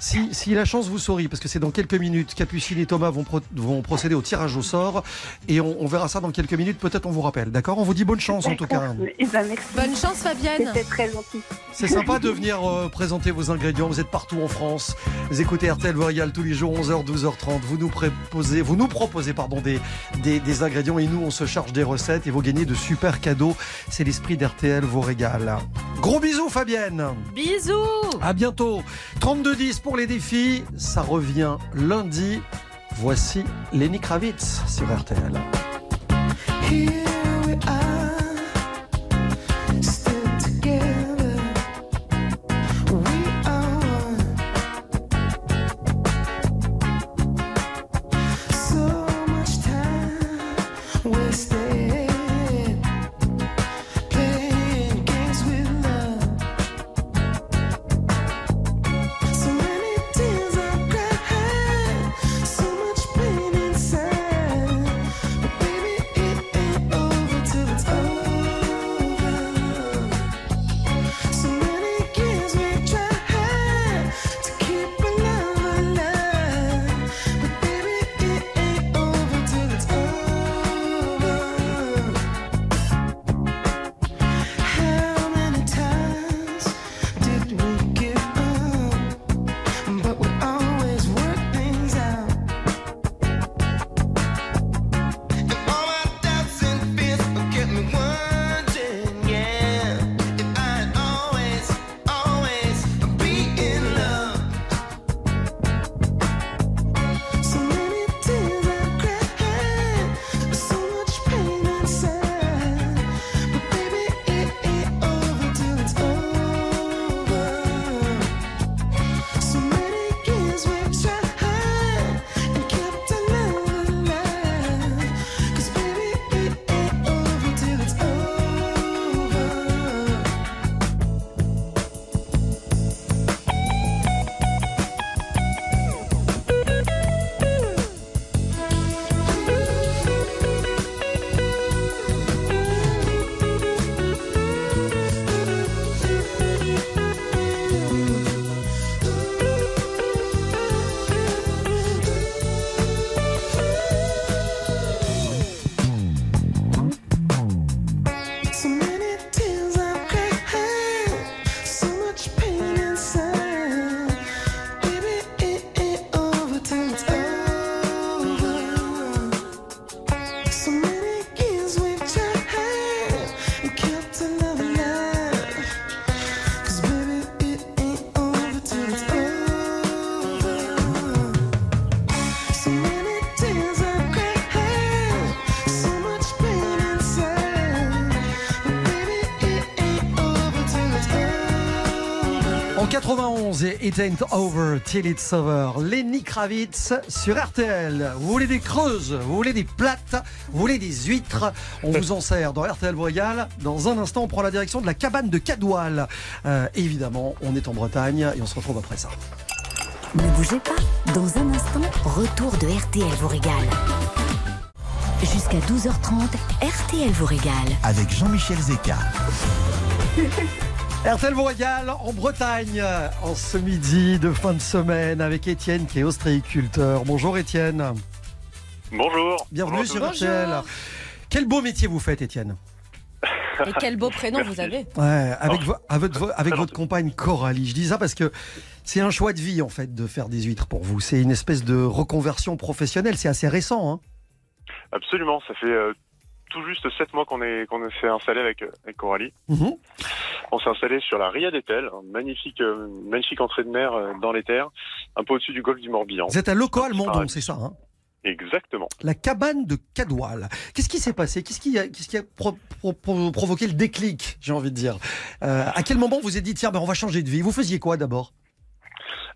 Si, si la chance vous sourit, parce que c'est dans quelques minutes, Capucine et Thomas vont, pro- vont procéder au tirage au sort et on, on verra ça dans quelques minutes. Peut-être on vous rappelle, d'accord? On vous dit bonne chance en tout cas. Eh ben, merci. Bonne chance, Fabienne. C'était très gentil. C'est sympa de venir euh, présenter vos ingrédients. Vous êtes partout en France. Vous écoutez RTL vous régale tous les jours 11h, 12h30. Vous nous proposez, vous nous proposez pardon des, des, des ingrédients et nous on se charge des recettes et vous gagnez de super cadeaux. C'est l'esprit d'RTL vous régale. Gros bisous Fabienne. Bisous. À bientôt. 32-10 pour les défis. Ça revient lundi. Voici Lenny Kravitz sur RTL. It Ain't Over Till It's Over. Lenny Kravitz sur RTL. Vous voulez des creuses, vous voulez des plates, vous voulez des huîtres. On vous en sert dans RTL régale. Dans un instant, on prend la direction de la cabane de Cadoual. Euh, évidemment, on est en Bretagne et on se retrouve après ça. Ne bougez pas. Dans un instant, retour de RTL vous régale. Jusqu'à 12h30, RTL vous régale. Avec Jean-Michel Zeka. RTL vous régale en Bretagne en ce midi de fin de semaine avec Étienne qui est ostréiculteur. Bonjour Étienne. Bonjour. Bienvenue Bonjour sur. RTL. Quel beau métier vous faites Étienne Et quel beau prénom vous avez. Ouais, avec, vo- avec, vo- avec votre compagne Coralie. Je dis ça parce que c'est un choix de vie en fait de faire des huîtres pour vous. C'est une espèce de reconversion professionnelle. C'est assez récent. Hein Absolument, ça fait euh, tout juste sept mois qu'on est qu'on s'est installé avec, avec Coralie. Mhm. On s'est installé sur la Ria d'Etel, un magnifique euh, magnifique entrée de mer euh, dans les terres, un peu au-dessus du golfe du Morbihan. Vous êtes à Loco Almondon, c'est ça hein Exactement. La cabane de Cadoual. Qu'est-ce qui s'est passé? Qu'est-ce qui a, qu'est-ce qui a pro- pro- pro- provoqué le déclic, j'ai envie de dire? Euh, À quel moment vous vous êtes dit, tiens, ben, on va changer de vie? Vous faisiez quoi d'abord?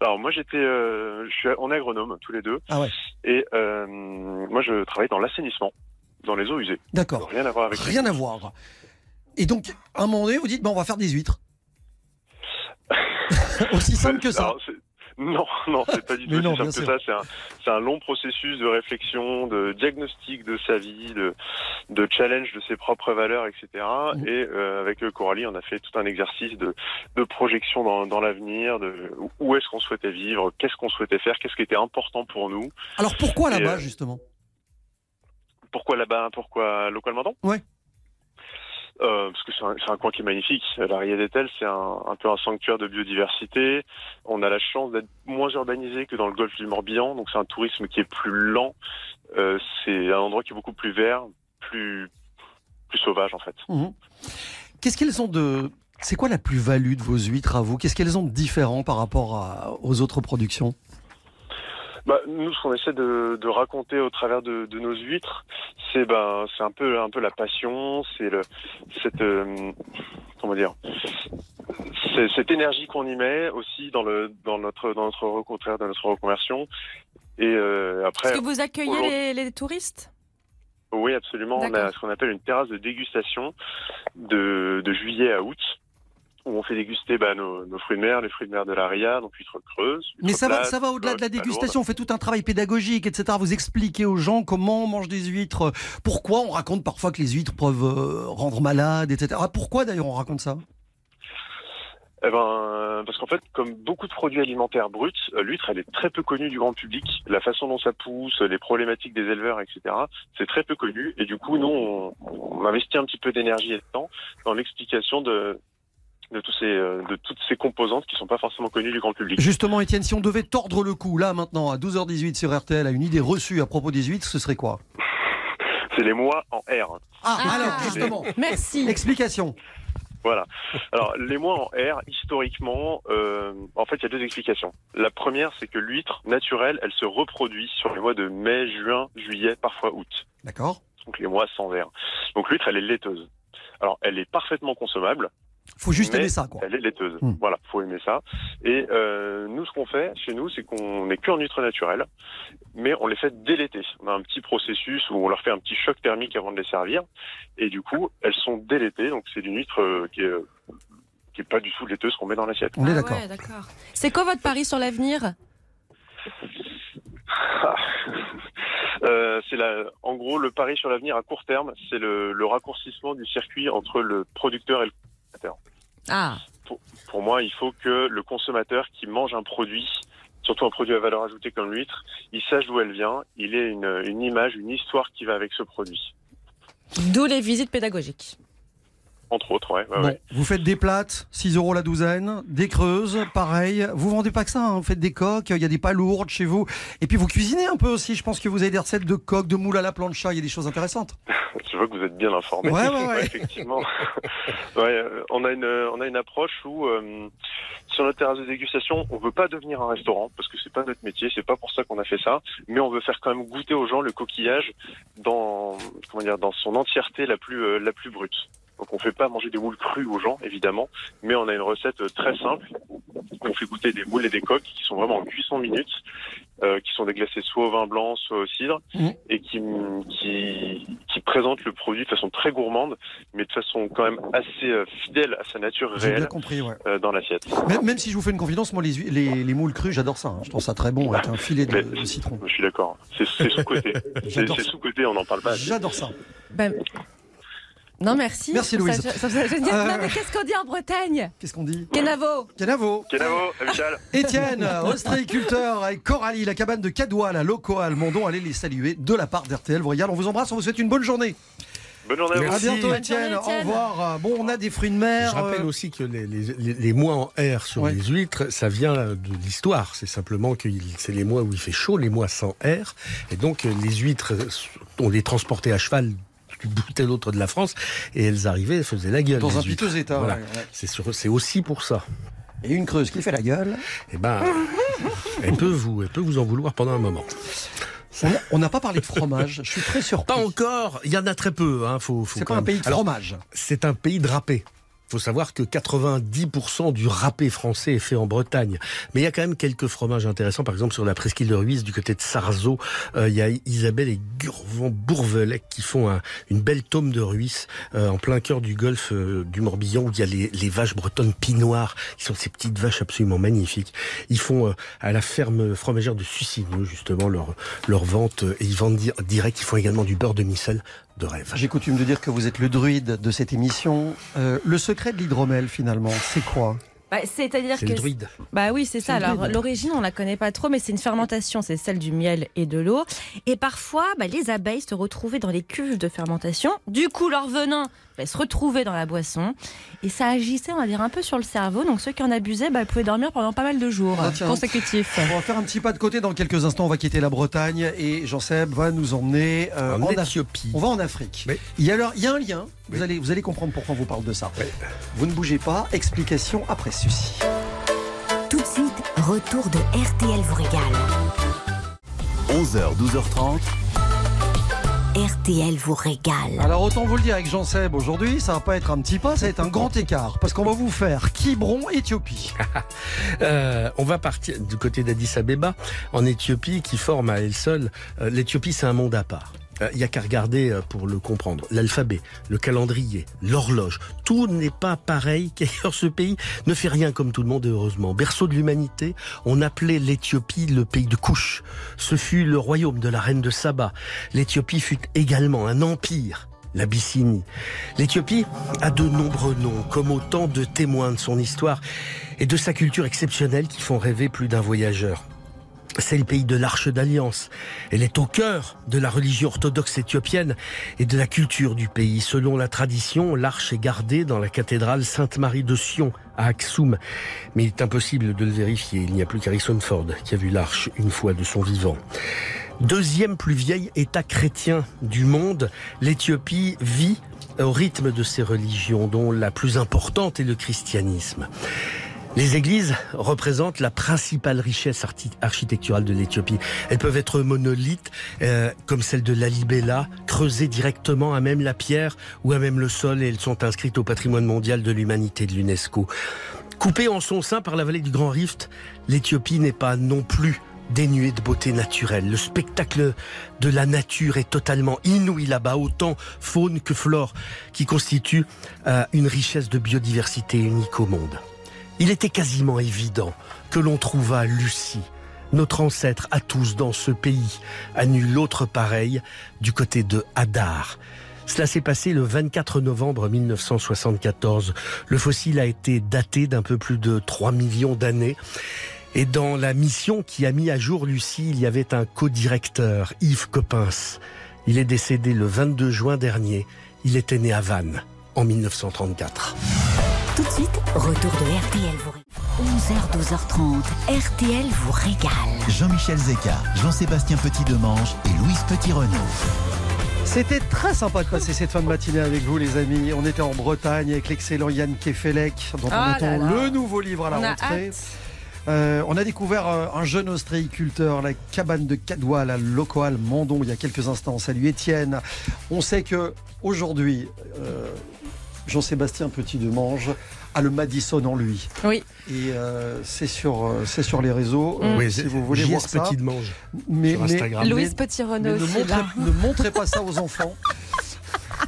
Alors moi j'étais, euh, je suis, on est agronome tous les deux, Ah ouais, et euh, moi je travaille dans l'assainissement, dans les eaux usées. d'accord. Rien à voir avec. Rien à voir. Et donc, à un moment donné, vous dites, on va faire des huîtres. Aussi simple que ça. Alors, non, non, c'est pas du tout non, simple que sûr. ça. C'est un, long processus de réflexion, de diagnostic de sa vie, de, de challenge de ses propres valeurs, etc. Mmh. Et euh, avec Coralie, on a fait tout un exercice de, de projection dans, dans l'avenir, de où- est-ce qu'on souhaitait vivre, qu'est-ce qu'on souhaitait faire, qu'est-ce qui était important pour nous. Alors pourquoi là-bas, euh, justement? Pourquoi là-bas Pourquoi Local Mandon Ouais. Euh, parce que c'est un, coin qui est magnifique. La Ria d'Etel, c'est un, un peu un sanctuaire de biodiversité. On a la chance d'être moins urbanisé que dans le golfe du Morbihan, donc c'est un tourisme qui est plus lent. Euh, c'est un endroit qui est beaucoup plus vert, plus plus sauvage en fait. Mhm. Qu'est-ce qu'elles ont de. C'est quoi la plus-value de vos huîtres à vous? Qu'est-ce qu'elles ont de différent par rapport à- aux autres productions? Bah, nous, ce qu'on essaie de, de raconter au travers de, de nos huîtres, c'est ben, c'est un peu un peu la passion, c'est le cette euh, comment dire, c'est cette énergie qu'on y met aussi dans le dans notre dans notre reconversion, dans notre reconversion. Et euh, après, Est-ce que vous accueillez les, les touristes? Oui, absolument. On a ce qu'on appelle une terrasse de dégustation de, de juillet à août. Où on fait déguster bah, nos, nos fruits de mer, les fruits de mer de la Ria, donc huîtres creuses. Mais ça va, plates, ça va au-delà de la dégustation. On fait tout un travail pédagogique, etc. Vous expliquez aux gens comment on mange des huîtres, pourquoi on raconte parfois que les huîtres peuvent euh, rendre malade, etc. Ah, Pourquoi d'ailleurs on raconte ça? Eh ben, parce qu'en fait, comme beaucoup de produits alimentaires bruts, euh, l'huître, elle est très peu connue du grand public. La façon dont ça pousse, les problématiques des éleveurs, etc., c'est très peu connu. Et du coup, nous, on, on investit un petit peu d'énergie et de temps dans l'explication de de tous ces euh, de toutes ces composantes qui sont pas forcément connues du grand public. Justement, Étienne, si on devait tordre le cou là maintenant à 12h18 sur RTL à une idée reçue à propos des huîtres, ce serait quoi? C'est les mois en R. Ah, Ah, alors justement, Merci. explication. Voilà. Alors, les mois en R, historiquement, euh, en fait, il y a deux explications. La première, c'est que l'huître naturelle, elle se reproduit sur les mois de mai, juin, juillet, parfois août. D'accord. Donc les mois sans R. Donc l'huître, elle est laiteuse. Alors, elle est parfaitement consommable. Faut juste mais aimer ça, quoi. Elle est laiteuse. Hmm. Voilà, faut aimer ça. Et euh, nous, ce qu'on fait chez nous, c'est qu'on n'est que en huître naturelle, mais on les fait l'été. On a un petit processus où on leur fait un petit choc thermique avant de les servir, et du coup, elles sont l'été. Donc c'est une huître euh, qui est euh, qui est pas du tout laiteuse qu'on met dans l'assiette. On est Ah d'accord. ouais, d'accord. C'est quoi votre pari sur l'avenir? Euh, c'est la, en gros, le pari sur l'avenir à court terme, c'est le, le raccourcissement du circuit entre le producteur et le consommateur. Ah, Pour moi, il faut que le consommateur qui mange un produit, surtout un produit à valeur ajoutée comme l'huître, il sache d'où elle vient, il ait une, une image, une histoire qui va avec ce produit. d'où les visites pédagogiques. Entre autres, ouais. Bon, ouais. vous faites des plates, 6 euros la douzaine, des creuses, pareil. Vous vendez pas que ça, hein, vous faites des coques, il y a des palourdes chez vous. Et puis vous cuisinez un peu aussi, je pense que vous avez des recettes de coques, de moules à la plancha, il y a des choses intéressantes. Je vois que vous êtes bien informé. Ouais, ouais, ouais. effectivement. ouais, euh, on a une, on a une approche où, euh, sur notre terrasse de dégustation, on veut pas devenir un restaurant parce que c'est pas notre métier, c'est pas pour ça qu'on a fait ça, mais on veut faire quand même goûter aux gens le coquillage dans, comment dire, dans son entièreté la plus, euh, la plus brute. Donc on fait pas manger des moules crues aux gens, évidemment, mais on a une recette euh, très simple. on fait goûter des moules et des coques qui sont vraiment en cuisson minutes, euh, qui sont déglacés soit au vin blanc, soit au cidre, Mhm. et qui, qui, qui présentent le produit de façon très gourmande, mais de façon quand même assez euh, fidèle à sa nature J'ai bien réelle compris, ouais. euh, dans l'assiette. Même, même si je vous fais une confidence, moi, les, hui- les, les moules crues, j'adore ça. hein. Je trouve ça très bon avec un filet de, citron. Je suis d'accord. C'est sous-côté. c'est sous-côté, on n'en parle pas. J'adore ça. Ben, Non, merci. Merci, Louise. ça, ça, ça, génial. Euh, Non, mais qu'est-ce qu'on dit en Bretagne? Qu'est-ce qu'on dit? Kenavo. Kenavo. Kenavo, amical. Étienne, ostréiculteur avec Coralie, la cabane de Cadois, la Locoal, Mondon, allez les saluer de la part d'RTL. Regarde, on vous embrasse, on vous souhaite une bonne journée. Bonne journée à vous. À bientôt, Étienne. Au revoir. Euh, Bon, on a des fruits de mer. Je rappelle euh, aussi que les, les- les- les mois en R sur Ouais. les huîtres, ça vient de l'histoire. C'est simplement que c'est les mois où il fait chaud, les mois sans R. Et donc, les huîtres, on les transportait à cheval bout à l'autre de la France et elles arrivaient, elles faisaient la gueule. Dans un piteux état, Voilà. ouais, ouais. C'est sur- c'est aussi pour ça. Et une creuse qui fait la gueule. Eh ben, elle peut vous, elle peut vous en vouloir pendant un moment. On n'a pas parlé de fromage. Je suis très surpris. Pas encore. Il y en a très peu. Hein, faut, faut C'est pas un pays de Alors, fromage. C'est un pays. Il faut savoir que 90% du râpé français est fait en Bretagne. Mais il y a quand même quelques fromages intéressants. Par exemple, sur la presqu'île de Ruisse, du côté de Sarzeau, il y a Isabelle et Gurvan Bourvelec qui font un- une belle tome de Ruisse euh, en plein cœur du golfe euh, du Morbihan où il y a les, vaches bretonnes pinoires qui sont ces petites vaches absolument magnifiques. Ils font euh, à la ferme fromagère de Sucineux justement leur, vente et ils vendent di- direct. Ils font également du beurre de micelle de rêve. J'ai coutume de dire que vous êtes le druide de cette émission. Euh, le secret de l'hydromel, finalement, c'est quoi? Bah, C'est-à-dire C'est que. le druide. Bah oui, c'est ça. Alors l'origine, on la connaît pas trop, mais c'est une fermentation. C'est celle du miel et de l'eau. Et parfois, bah, les abeilles se retrouvaient dans les cuves de fermentation. Du coup, leur venin bah, se retrouvait dans la boisson. Et ça agissait, on va dire, un peu sur le cerveau. Donc ceux qui en abusaient bah, pouvaient dormir pendant pas mal de jours Ah, consécutifs. On va faire un petit pas de côté dans quelques instants. On va quitter la Bretagne et Jean-Seb va nous emmener euh, En en, Éthiopie. On va en Afrique. Oui. Il, y a alors, il y a un lien. Vous, allez, vous allez comprendre pourquoi on vous parle de ça. Vous ne bougez pas. Explication après ceci. Tout de suite, retour de RTL vous régale. 11h, 12h30. RTL vous régale. Alors autant vous le dire avec Jean-Seb aujourd'hui, ça va pas être un petit pas, ça va être un grand écart. Parce qu'on va vous faire Quiberon, Éthiopie. Euh, on va partir du côté d'Addis Abeba, en Éthiopie, qui forme à elle seule. euh, L'Éthiopie, c'est un monde à part. Euh, Il y a qu'à regarder euh, pour le comprendre. L'alphabet, le calendrier, l'horloge, tout n'est pas pareil qu'ailleurs. Ce pays ne fait rien comme tout le monde, heureusement. Berceau de l'humanité, on appelait l'Éthiopie le pays de couche. Ce fut le royaume de la reine de Saba. L'Éthiopie fut également un empire. L'Abyssinie. L'Éthiopie a de nombreux noms, comme autant de témoins de son histoire et de sa culture exceptionnelle qui font rêver plus d'un voyageur. C'est le pays de l'Arche d'Alliance. Elle est au cœur de la religion orthodoxe éthiopienne et de la culture du pays. Selon la tradition, l'arche est gardée dans la cathédrale Sainte-Marie de Sion à Aksum. Mais il est impossible de le vérifier. Il n'y a plus qu'Harrison Ford qui a vu l'arche une fois de son vivant. Deuxième plus vieil État chrétien du monde, l'Éthiopie vit au rythme de ses religions, dont la plus importante est le christianisme. Les églises représentent la principale richesse architecturale de l'Éthiopie. Elles peuvent être monolithes, euh, comme celle de Lalibela, creusées directement à même la pierre ou à même le sol, et elles sont inscrites au patrimoine mondial de l'humanité de l'UNESCO. Coupée en son sein par la vallée du Grand Rift, l'Éthiopie n'est pas non plus dénuée de beauté naturelle. Le spectacle de la nature est totalement inouï là-bas, autant faune que flore, qui constitue euh, une richesse de biodiversité unique au monde. Il était quasiment évident que l'on trouva Lucie, notre ancêtre à tous dans ce pays, à nul autre pareil, du côté de Hadar. Cela s'est passé le 24 novembre 1974. Le fossile a été daté d'un peu plus de 3 millions d'années. Et dans la mission qui a mis à jour Lucie, il y avait un co-directeur, Yves Coppens. Il est décédé le 22 juin dernier. Il était né à Vannes en 1934. Tout de suite, retour de RTL vous régale. 11h, 12h30, RTL vous régale. Jean-Michel Zeka, Jean-Sébastien Petit-Demange et Louise Petit-Renaud. C'était très sympa de passer cette fin de matinée avec vous, les amis. On était en Bretagne avec l'excellent Yann Kefelec, dont on Ah attend là là. le nouveau livre à la On rentrée. Euh, on a découvert euh, un jeune ostréiculteur, la cabane de Cadois, la Locoal Mondon, il y a quelques instants. Salut Étienne. On sait que aujourd'hui, euh, Jean-Sébastien Petit-Demange a le Madison en lui. Oui. Et euh, c'est sur, euh, c'est sur les réseaux, euh, Oui, si c'est- vous voulez voir ça. Petit de Mange Mais, sur mais- Instagram. mais- Louise Petit-Renaud mais ne, aussi, montrez, là. ne montrez pas ça aux enfants.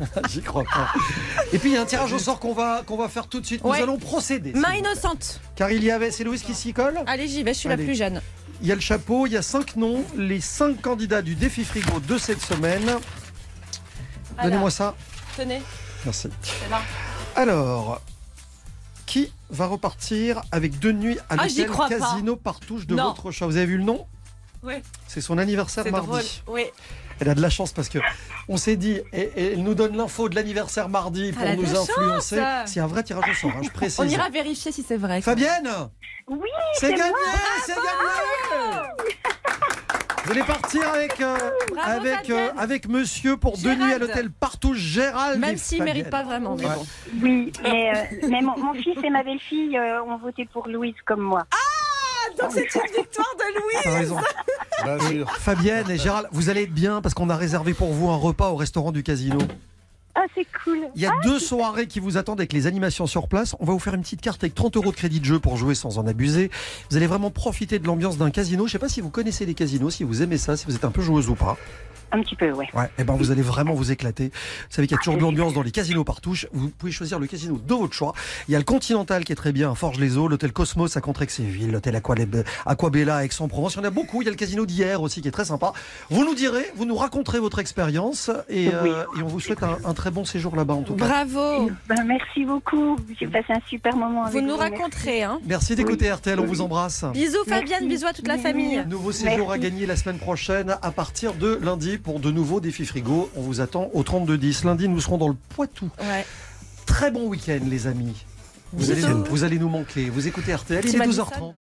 J'y crois pas. Et puis il y a un tirage au sort qu'on va, qu'on va faire tout de suite. Ouais. Nous allons procéder. Main innocente. Car il y avait, c'est Louise qui s'y colle Allez, j'y vais, je suis Allez. la plus jeune. Il y a le chapeau, il y a cinq noms, les cinq candidats du défi frigo de cette semaine. Donnez-moi ça. Tenez, Merci. Alors, qui va repartir avec deux nuits à Ah, l'hôtel crois pas. Casino Partouche de Non. votre choix Vous avez vu le nom? Ouais. C'est son anniversaire mardi. drôle. Oui. Elle a de la chance parce que on s'est dit, et, et elle nous donne l'info de l'anniversaire mardi pour nous influencer. C'est un vrai tirage au sort, hein, je précise. On ira vérifier si c'est vrai. Fabienne Oui, C'est gagné. C'est gagné Vous allez partir avec, euh, Bravo, avec, euh, avec monsieur pour deux Gérald. nuits à l'hôtel Partouche Gérald. Même s'il ne mérite pas vraiment, mais Ouais. bon. Oui, mais, euh, mais mon, mon fils et ma belle-fille euh, ont voté pour Louise comme moi. Donc c'est une victoire de Louise T'as raison. Bien sûr. Fabienne et Gérald, vous allez être bien parce qu'on a réservé pour vous un repas au restaurant du casino. Ah, c'est cool. Il y a deux soirées qui vous attendent avec les animations sur place. On va vous faire une petite carte avec 30 euros de crédit de jeu pour jouer sans en abuser. Vous allez vraiment profiter de l'ambiance d'un casino. Je ne sais pas si vous connaissez les casinos, si vous aimez ça, si vous êtes un peu joueuse ou pas. Un petit peu, ouais. Ouais, et ben vous allez vraiment vous éclater. Vous savez qu'il y a toujours de l'ambiance dans les casinos partouche. Vous pouvez choisir le casino de votre choix. Il y a le Continental qui est très bien à Forges-les-Eaux, l'hôtel Cosmos à Contrexéville, l'hôtel Aquabella à Aix-en-Provence. Il y en a beaucoup. Il y a le casino d'hier aussi qui est très sympa. Vous nous direz, vous nous raconterez votre expérience et, euh, et on vous souhaite un, un très bon séjour là-bas en tout cas. Bravo Ben, merci beaucoup. J'ai passé un super moment avec Vous vous. nous merci. raconterez, hein Merci d'écouter RTL, on vous embrasse. Bisous Fabienne, Merci. bisous à toute la famille. Nouveau séjour à Merci. gagner la semaine prochaine à partir de lundi pour de nouveaux défis frigo. On vous attend au 32-10. Lundi, nous serons dans le Poitou. Ouais. Très bon week-end, les amis. Vous allez, vous allez nous manquer. Vous écoutez RTL, il est m'as dit ça 12h30.